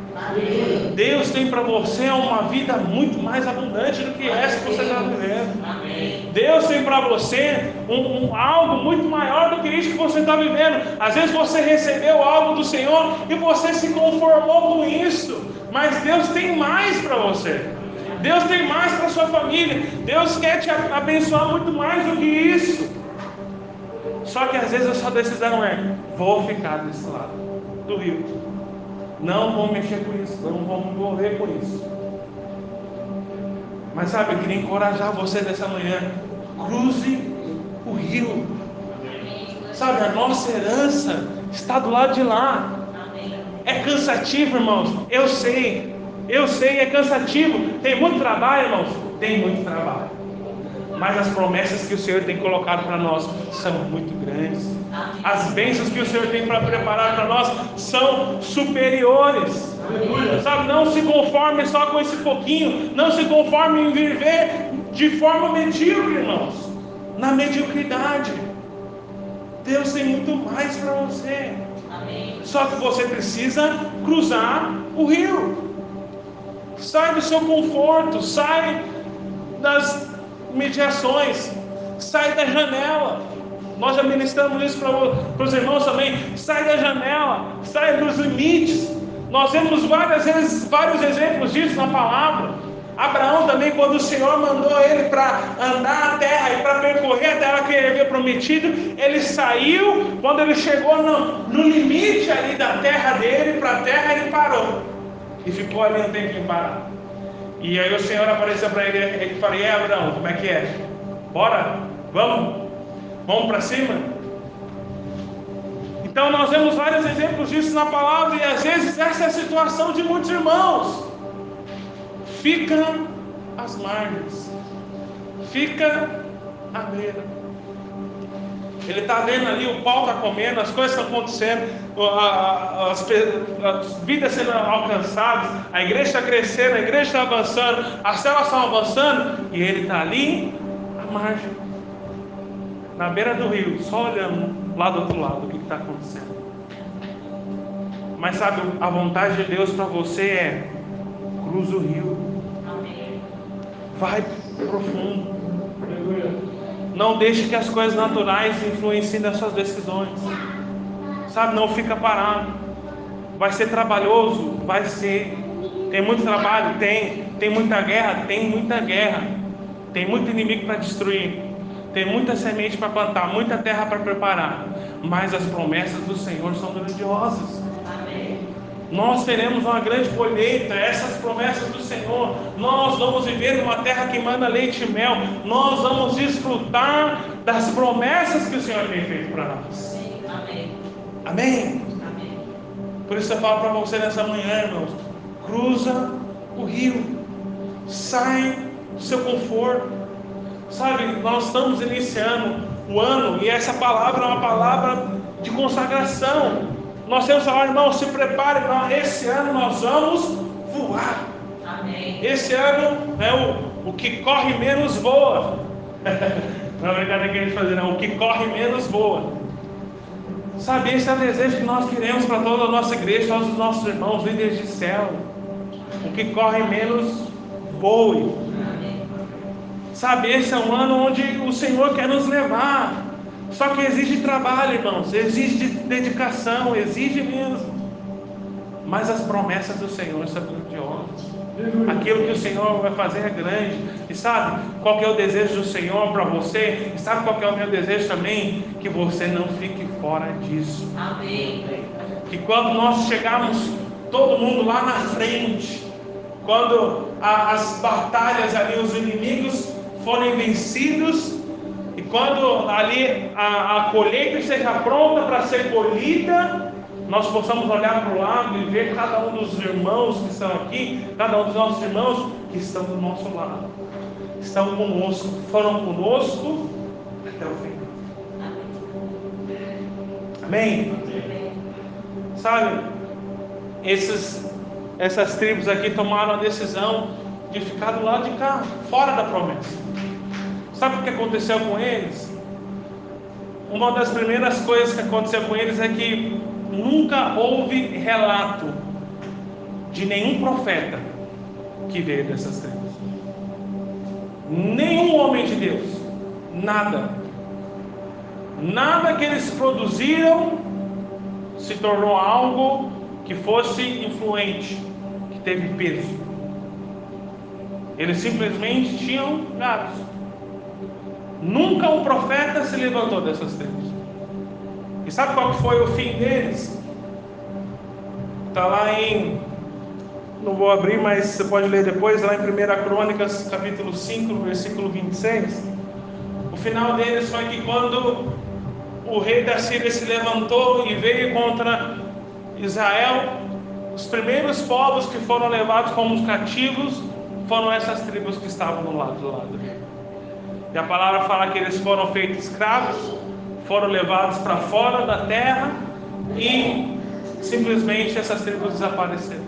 Deus tem para você uma vida muito mais abundante do que essa que você está vivendo. Deus tem para você um, um, algo muito maior do que isso que você está vivendo. Às vezes você recebeu algo do Senhor e você se conformou com isso, mas Deus tem mais para você. Deus tem mais para sua família. Deus quer te abençoar muito mais do que isso. Só que às vezes a sua decisão é: vou ficar desse lado do rio. Não vou mexer com isso, não me envolver com isso. Mas sabe, eu queria encorajar você nessa manhã. Cruze o rio. Sabe, a nossa herança está do lado de lá. É cansativo, irmãos. Eu sei. Eu sei, é cansativo. Tem muito trabalho, irmãos. Tem muito trabalho. Mas as promessas que o Senhor tem colocado para nós são muito grandes. As bênçãos que o Senhor tem para preparar para nós são superiores. Sabe, não se conforme só com esse pouquinho. Não se conforme em viver de forma medíocre, irmãos. Na mediocridade. Deus tem muito mais para você. Amém. Só que você precisa cruzar o rio. Sai do seu conforto, sai das mediações, sai da janela. Nós já ministramos isso para os irmãos também. Sai da janela, sai dos limites. Nós vemos várias vezes vários exemplos disso na palavra. Abraão também, quando o Senhor mandou ele para andar a terra e para percorrer a terra que ele havia prometido, ele saiu, quando ele chegou no, no limite ali da terra dele, para a terra, ele parou. E ficou ali um tempo parado. E aí o Senhor apareceu para ele e falou: E Abraão, como é que é? Bora? Vamos? Vamos para cima? Então nós vemos vários exemplos disso na palavra, e às vezes essa é a situação de muitos irmãos fica às margens, fica à beira. Ele está vendo ali, o pau está comendo, as coisas estão acontecendo, as, as, vidas sendo alcançadas, a igreja está crescendo, a igreja está avançando, as células estão avançando, e ele está ali à margem, na beira do rio, só olhando lá do outro lado o que está acontecendo. Mas sabe, a vontade de Deus para você é cruza o rio Vai profundo. Não deixe que as coisas naturais influenciem das suas decisões. Sabe, não fica parado. Vai ser trabalhoso, vai ser. Tem muito trabalho, tem. Tem muita guerra, tem muita guerra. Tem muito inimigo para destruir. Tem muita semente para plantar, muita terra para preparar. Mas as promessas do Senhor são grandiosas. Nós teremos uma grande colheita, essas promessas do Senhor. Nós vamos viver numa terra que manda leite e mel. Nós vamos desfrutar das promessas que o Senhor tem feito para nós. Amém. Amém. Amém. Por isso eu falo para você nessa manhã, irmãos. Cruza o rio. Sai do seu conforto. Sabe, nós estamos iniciando o ano e essa palavra é uma palavra de consagração. Nós temos que falar, irmão, se prepare, irmão, esse ano nós vamos voar. Amém. Esse ano é o, o que corre menos voa. não é brincadeira que a gente fazer, não. O que corre menos voa. Sabe, esse é o desejo que nós queremos para toda a nossa igreja, todos os nossos irmãos, líderes de céu. O que corre menos voe. Sabe, esse é um ano onde o Senhor quer nos levar. Só que exige trabalho, irmãos, exige dedicação, exige mesmo. Mas as promessas do Senhor são grandiosas. Aquilo que o Senhor vai fazer é grande. E sabe qual é o desejo do Senhor para você? E sabe qual é o meu desejo também? Que você não fique fora disso. Amém. Que quando nós chegarmos, todo mundo lá na frente, quando a, as batalhas ali, os inimigos forem vencidos, e quando ali a, a colheita esteja pronta para ser colhida, nós possamos olhar para o lado e ver cada um dos irmãos que estão aqui, cada um dos nossos irmãos que estão do nosso lado, estão conosco, foram conosco até o fim. Amém? Sabe, esses, essas tribos aqui tomaram a decisão de ficar do lado de cá, fora da promessa. Sabe o que aconteceu com eles? Uma das primeiras coisas que aconteceu com eles é que nunca houve relato de nenhum profeta que veio dessas tribos. Nenhum homem de Deus. Nada. Nada que eles produziram se tornou algo que fosse influente, que teve peso. Eles simplesmente tinham gados. Nunca um profeta se levantou dessas tribos. E sabe qual foi o fim deles? Está lá em. Não vou abrir, mas você pode ler depois, lá em 1 Crônicas, capítulo 5, versículo 26. O final deles foi que quando o rei da Síria se levantou e veio contra Israel, os primeiros povos que foram levados como cativos foram essas tribos que estavam do lado do lado. E a palavra fala que eles foram feitos escravos, foram levados para fora da terra e simplesmente essas tribos desapareceram.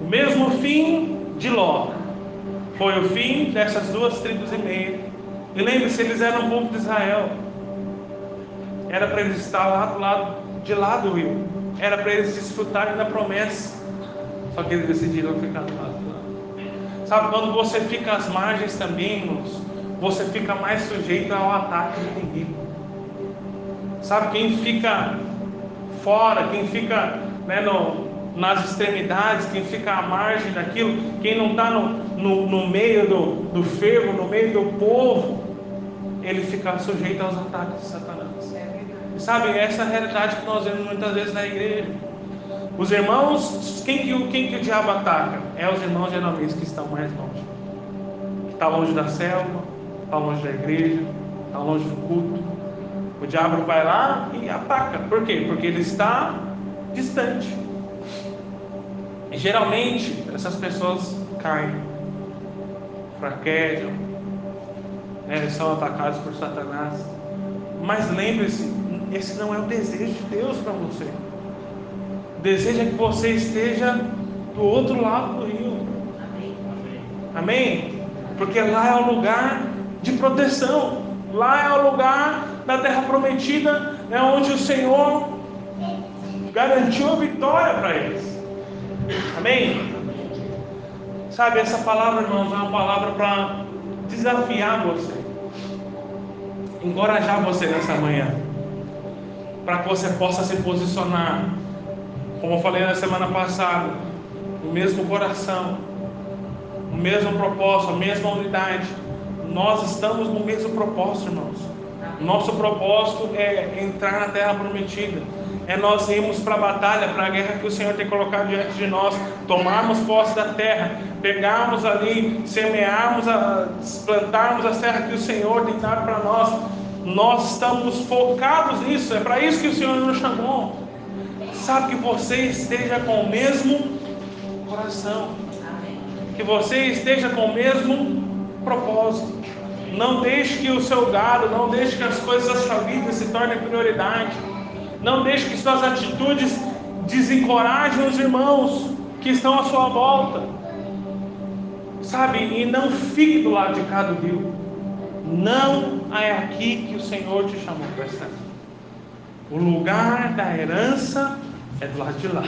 O mesmo fim de Ló foi o fim dessas duas tribos e meia. E lembre-se, eles eram o povo de Israel. Era para eles estar lá do lado de lá do rio. Era para eles desfrutarem da promessa. Só que eles decidiram ficar do lado de lá. Sabe, quando você fica às margens também, irmãos, você fica mais sujeito ao ataque do inimigo. Sabe, quem fica fora, quem fica né, no, nas extremidades, quem fica à margem daquilo, quem não está no, no, no, meio do, do fervo, no meio do povo, ele fica sujeito aos ataques de Satanás. E sabe, essa é a realidade que nós vemos muitas vezes na igreja. Os irmãos, quem que, quem que o diabo ataca? É os irmãos geralmente que estão mais longe. Que está longe da selva, está longe da igreja, está longe do culto. O diabo vai lá e ataca. Por quê? Porque ele está distante. E geralmente essas pessoas caem, fraquejam, né, são atacados por Satanás. Mas lembre-se, esse não é o desejo de Deus para você. O desejo é que você esteja do outro lado do rio. Amém? Porque lá é o lugar de proteção. Lá é o lugar da terra prometida, é onde o Senhor garantiu a vitória para eles. Amém? Sabe, essa palavra, irmãos, é uma palavra para desafiar você, encorajar você nessa manhã, para que você possa se posicionar, como eu falei na semana passada, o mesmo coração, o mesmo propósito, a mesma unidade. Nós estamos no mesmo propósito, irmãos. Nosso propósito é entrar na terra prometida é nós irmos para a batalha, para a guerra que o Senhor tem colocado diante de nós, tomarmos posse da terra, pegarmos ali, semearmos, a, plantarmos a terra que o Senhor tem dado para nós. Nós estamos focados nisso, é para isso que o Senhor nos chamou. Sabe que você esteja com o mesmo coração, que você esteja com o mesmo propósito. Não deixe que o seu gado, não deixe que as coisas da sua vida se tornem prioridade. Não deixe que suas atitudes desencorajem os irmãos que estão à sua volta. Sabe? E não fique do lado de cá do rio. Não é aqui que o Senhor te chamou para estar. O lugar da herança é do lado de lá.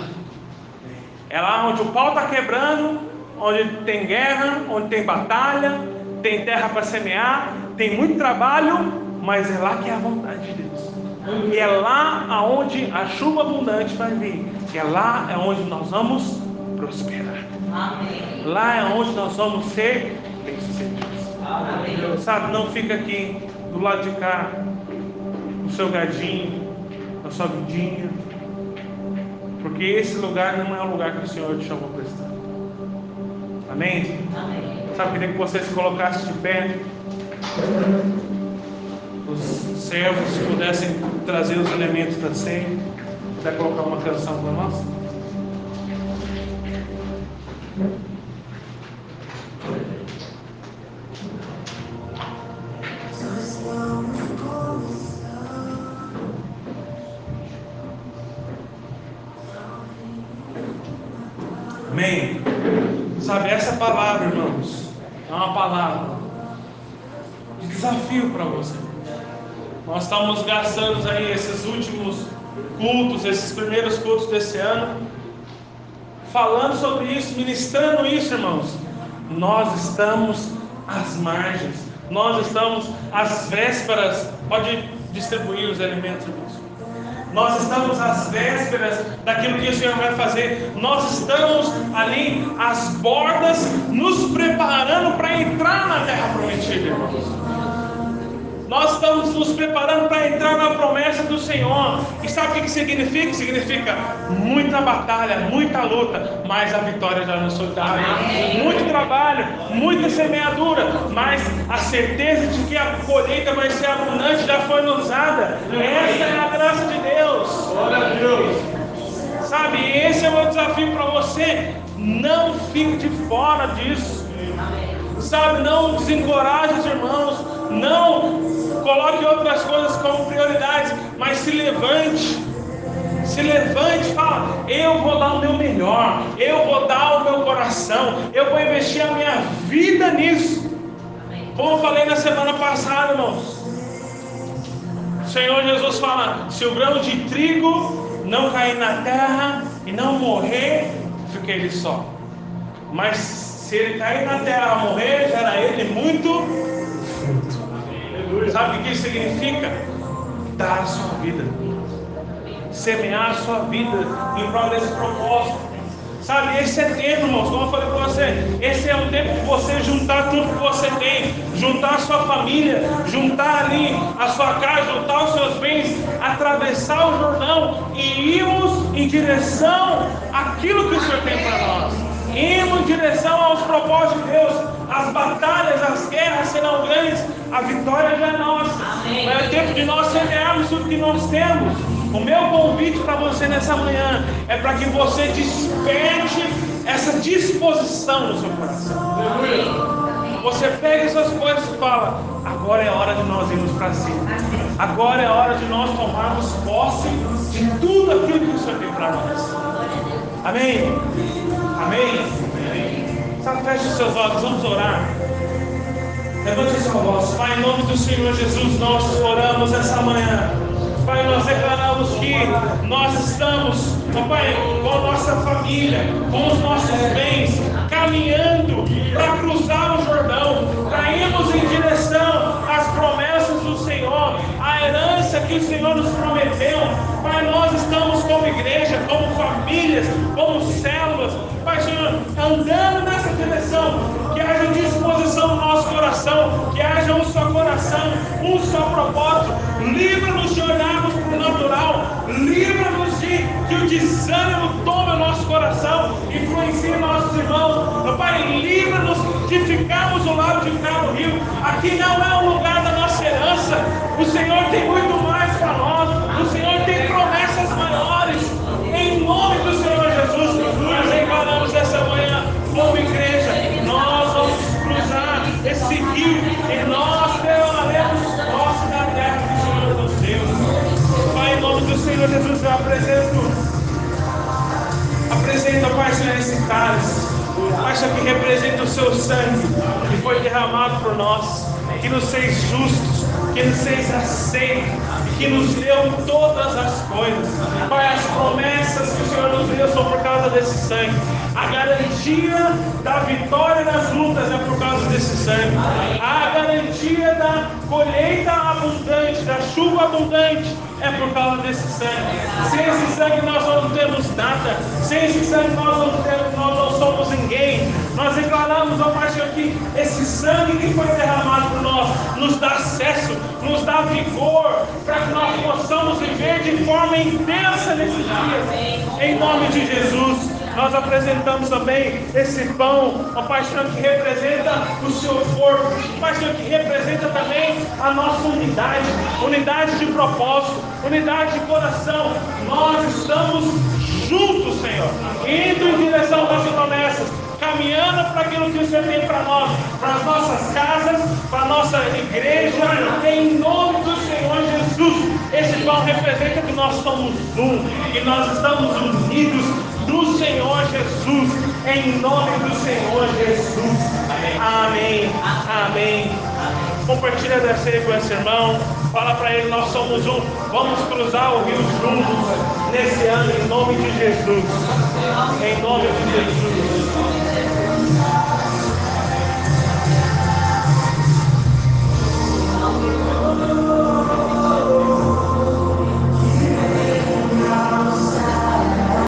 É lá onde o pau está quebrando, onde tem guerra, onde tem batalha, tem terra para semear, tem muito trabalho, mas é lá que é a vontade de Deus. E é lá aonde a chuva abundante vai vir. E é lá é onde nós vamos prosperar. Amém. Lá é onde nós vamos ser bem-sucedidos. Sabe, não fica aqui do lado de cá, no seu gadinho, na sua vidinha. Porque esse lugar não é o lugar que o Senhor te chamou para estar. Amém? Amém. Sabe, queria que você se colocasse de pé os servos pudessem trazer os elementos da ceia, puder colocar uma canção para nós. Amém. Sabe, essa palavra, irmãos, é uma palavra de desafio para você. Nós estamos gastando aí esses últimos cultos, esses primeiros cultos desse ano, falando sobre isso, ministrando isso, irmãos. Nós estamos às margens, nós estamos às vésperas. Pode distribuir os alimentos, irmãos. Nós estamos às vésperas daquilo que o Senhor vai fazer. Nós estamos ali às bordas, nos preparando para entrar na terra prometida, irmãos. Nós estamos nos preparando para entrar na promessa do Senhor. E sabe o que significa? Significa muita batalha, muita luta, mas a vitória já nos foi dada. Muito trabalho, muita semeadura, mas a certeza de que a colheita vai ser abundante já foi nos dada. Essa é a graça de Deus. Glória a Deus. Sabe, esse é o meu desafio para você. Não fique de fora disso. Sabe, não desencoraje os irmãos. Não coloque outras coisas como prioridades, mas se levante. Se levante e fala: Eu vou dar o meu melhor, eu vou dar o meu coração, eu vou investir a minha vida nisso. Como eu falei na semana passada, irmãos. O Senhor Jesus fala: Se o grão de trigo não cair na terra e não morrer, fica ele só. Mas se ele cair na terra e morrer, gera ele muito. Sabe o que isso significa? Dar a sua vida, semear a sua vida em prol desse propósito. Sabe, esse é tempo, irmãos, como eu falei para você, esse é o tempo de você juntar tudo que você tem, juntar a sua família, juntar ali a sua casa, juntar os seus bens, atravessar o Jordão e irmos em direção àquilo que o Senhor tem para nós. Irmos em direção aos propósitos de Deus. As batalhas, as guerras serão grandes, a vitória já é nossa. Amém. É tempo de nós semearmos tudo que nós temos. O meu convite para você nessa manhã é para que você desperte essa disposição no seu coração. Você pega essas coisas e fala: agora é hora de nós irmos para cima. Agora é hora de nós tomarmos posse de tudo aquilo que o Senhor tem para nós. Amém? Amém? Sabe, feche os seus olhos, vamos orar. Levante sua voz. Pai, em nome do Senhor Jesus, nós oramos essa manhã. Pai, nós declaramos que nós estamos, Pai, com nossa família, com os nossos bens, caminhando para cruzar o Jordão, para irmos em direção às promessas do Senhor, a herança que o Senhor nos prometeu. Pai, nós estamos como igreja, como famílias, como células, Pai, Senhor, andando nessa direção, que haja disposição no nosso coração, que haja um só coração, um só propósito. Livra-nos de olharmos para o natural, livra-nos de que o desânimo tome o nosso coração, influencie nossos irmãos. Meu Pai, livra-nos de ficarmos do lado de cá do rio. Aqui não é o lugar da nossa herança. O Senhor tem muito mais para nós. O Senhor tem promessas maiores. Em nome do Senhor Jesus, nós declaramos essa manhã como igreja esse rio e Senhor, que representa o seu sangue que foi derramado por nós, que nos fez justos, que nos fez aceitos, que nos deu todas as coisas. Pai, as promessas que o Senhor nos deu são por causa desse sangue. A garantia da vitória nas lutas é por causa desse sangue. A garantia da colheita abundante, da chuva abundante, é por causa desse sangue. Sem esse sangue nós não temos nada. Sem esse sangue nós não, temos, nós não somos ninguém. Nós declaramos ao Senhor que esse sangue que foi derramado por nós nos dá acesso, nos dá vigor para que nós possamos viver de forma intensa nesses dias. Em nome de Jesus. Nós apresentamos também esse pão, ó Pai que representa o seu corpo, Pai Senhor, que representa também a nossa unidade, unidade de propósito, unidade de coração. Nós estamos juntos, Senhor, indo em direção às promessas, caminhando para aquilo que o Senhor tem para nós, para as nossas casas, para a nossa igreja, em nome do Senhor Jesus. Esse pão representa que nós somos um, que nós estamos unidos do Senhor Jesus, em nome do Senhor Jesus. Amém. Amém. Compartilha dessa aí com esse irmão. Fala para ele, nós somos um. Vamos cruzar o rio juntos nesse ano, em nome de Jesus. Em nome de Jesus.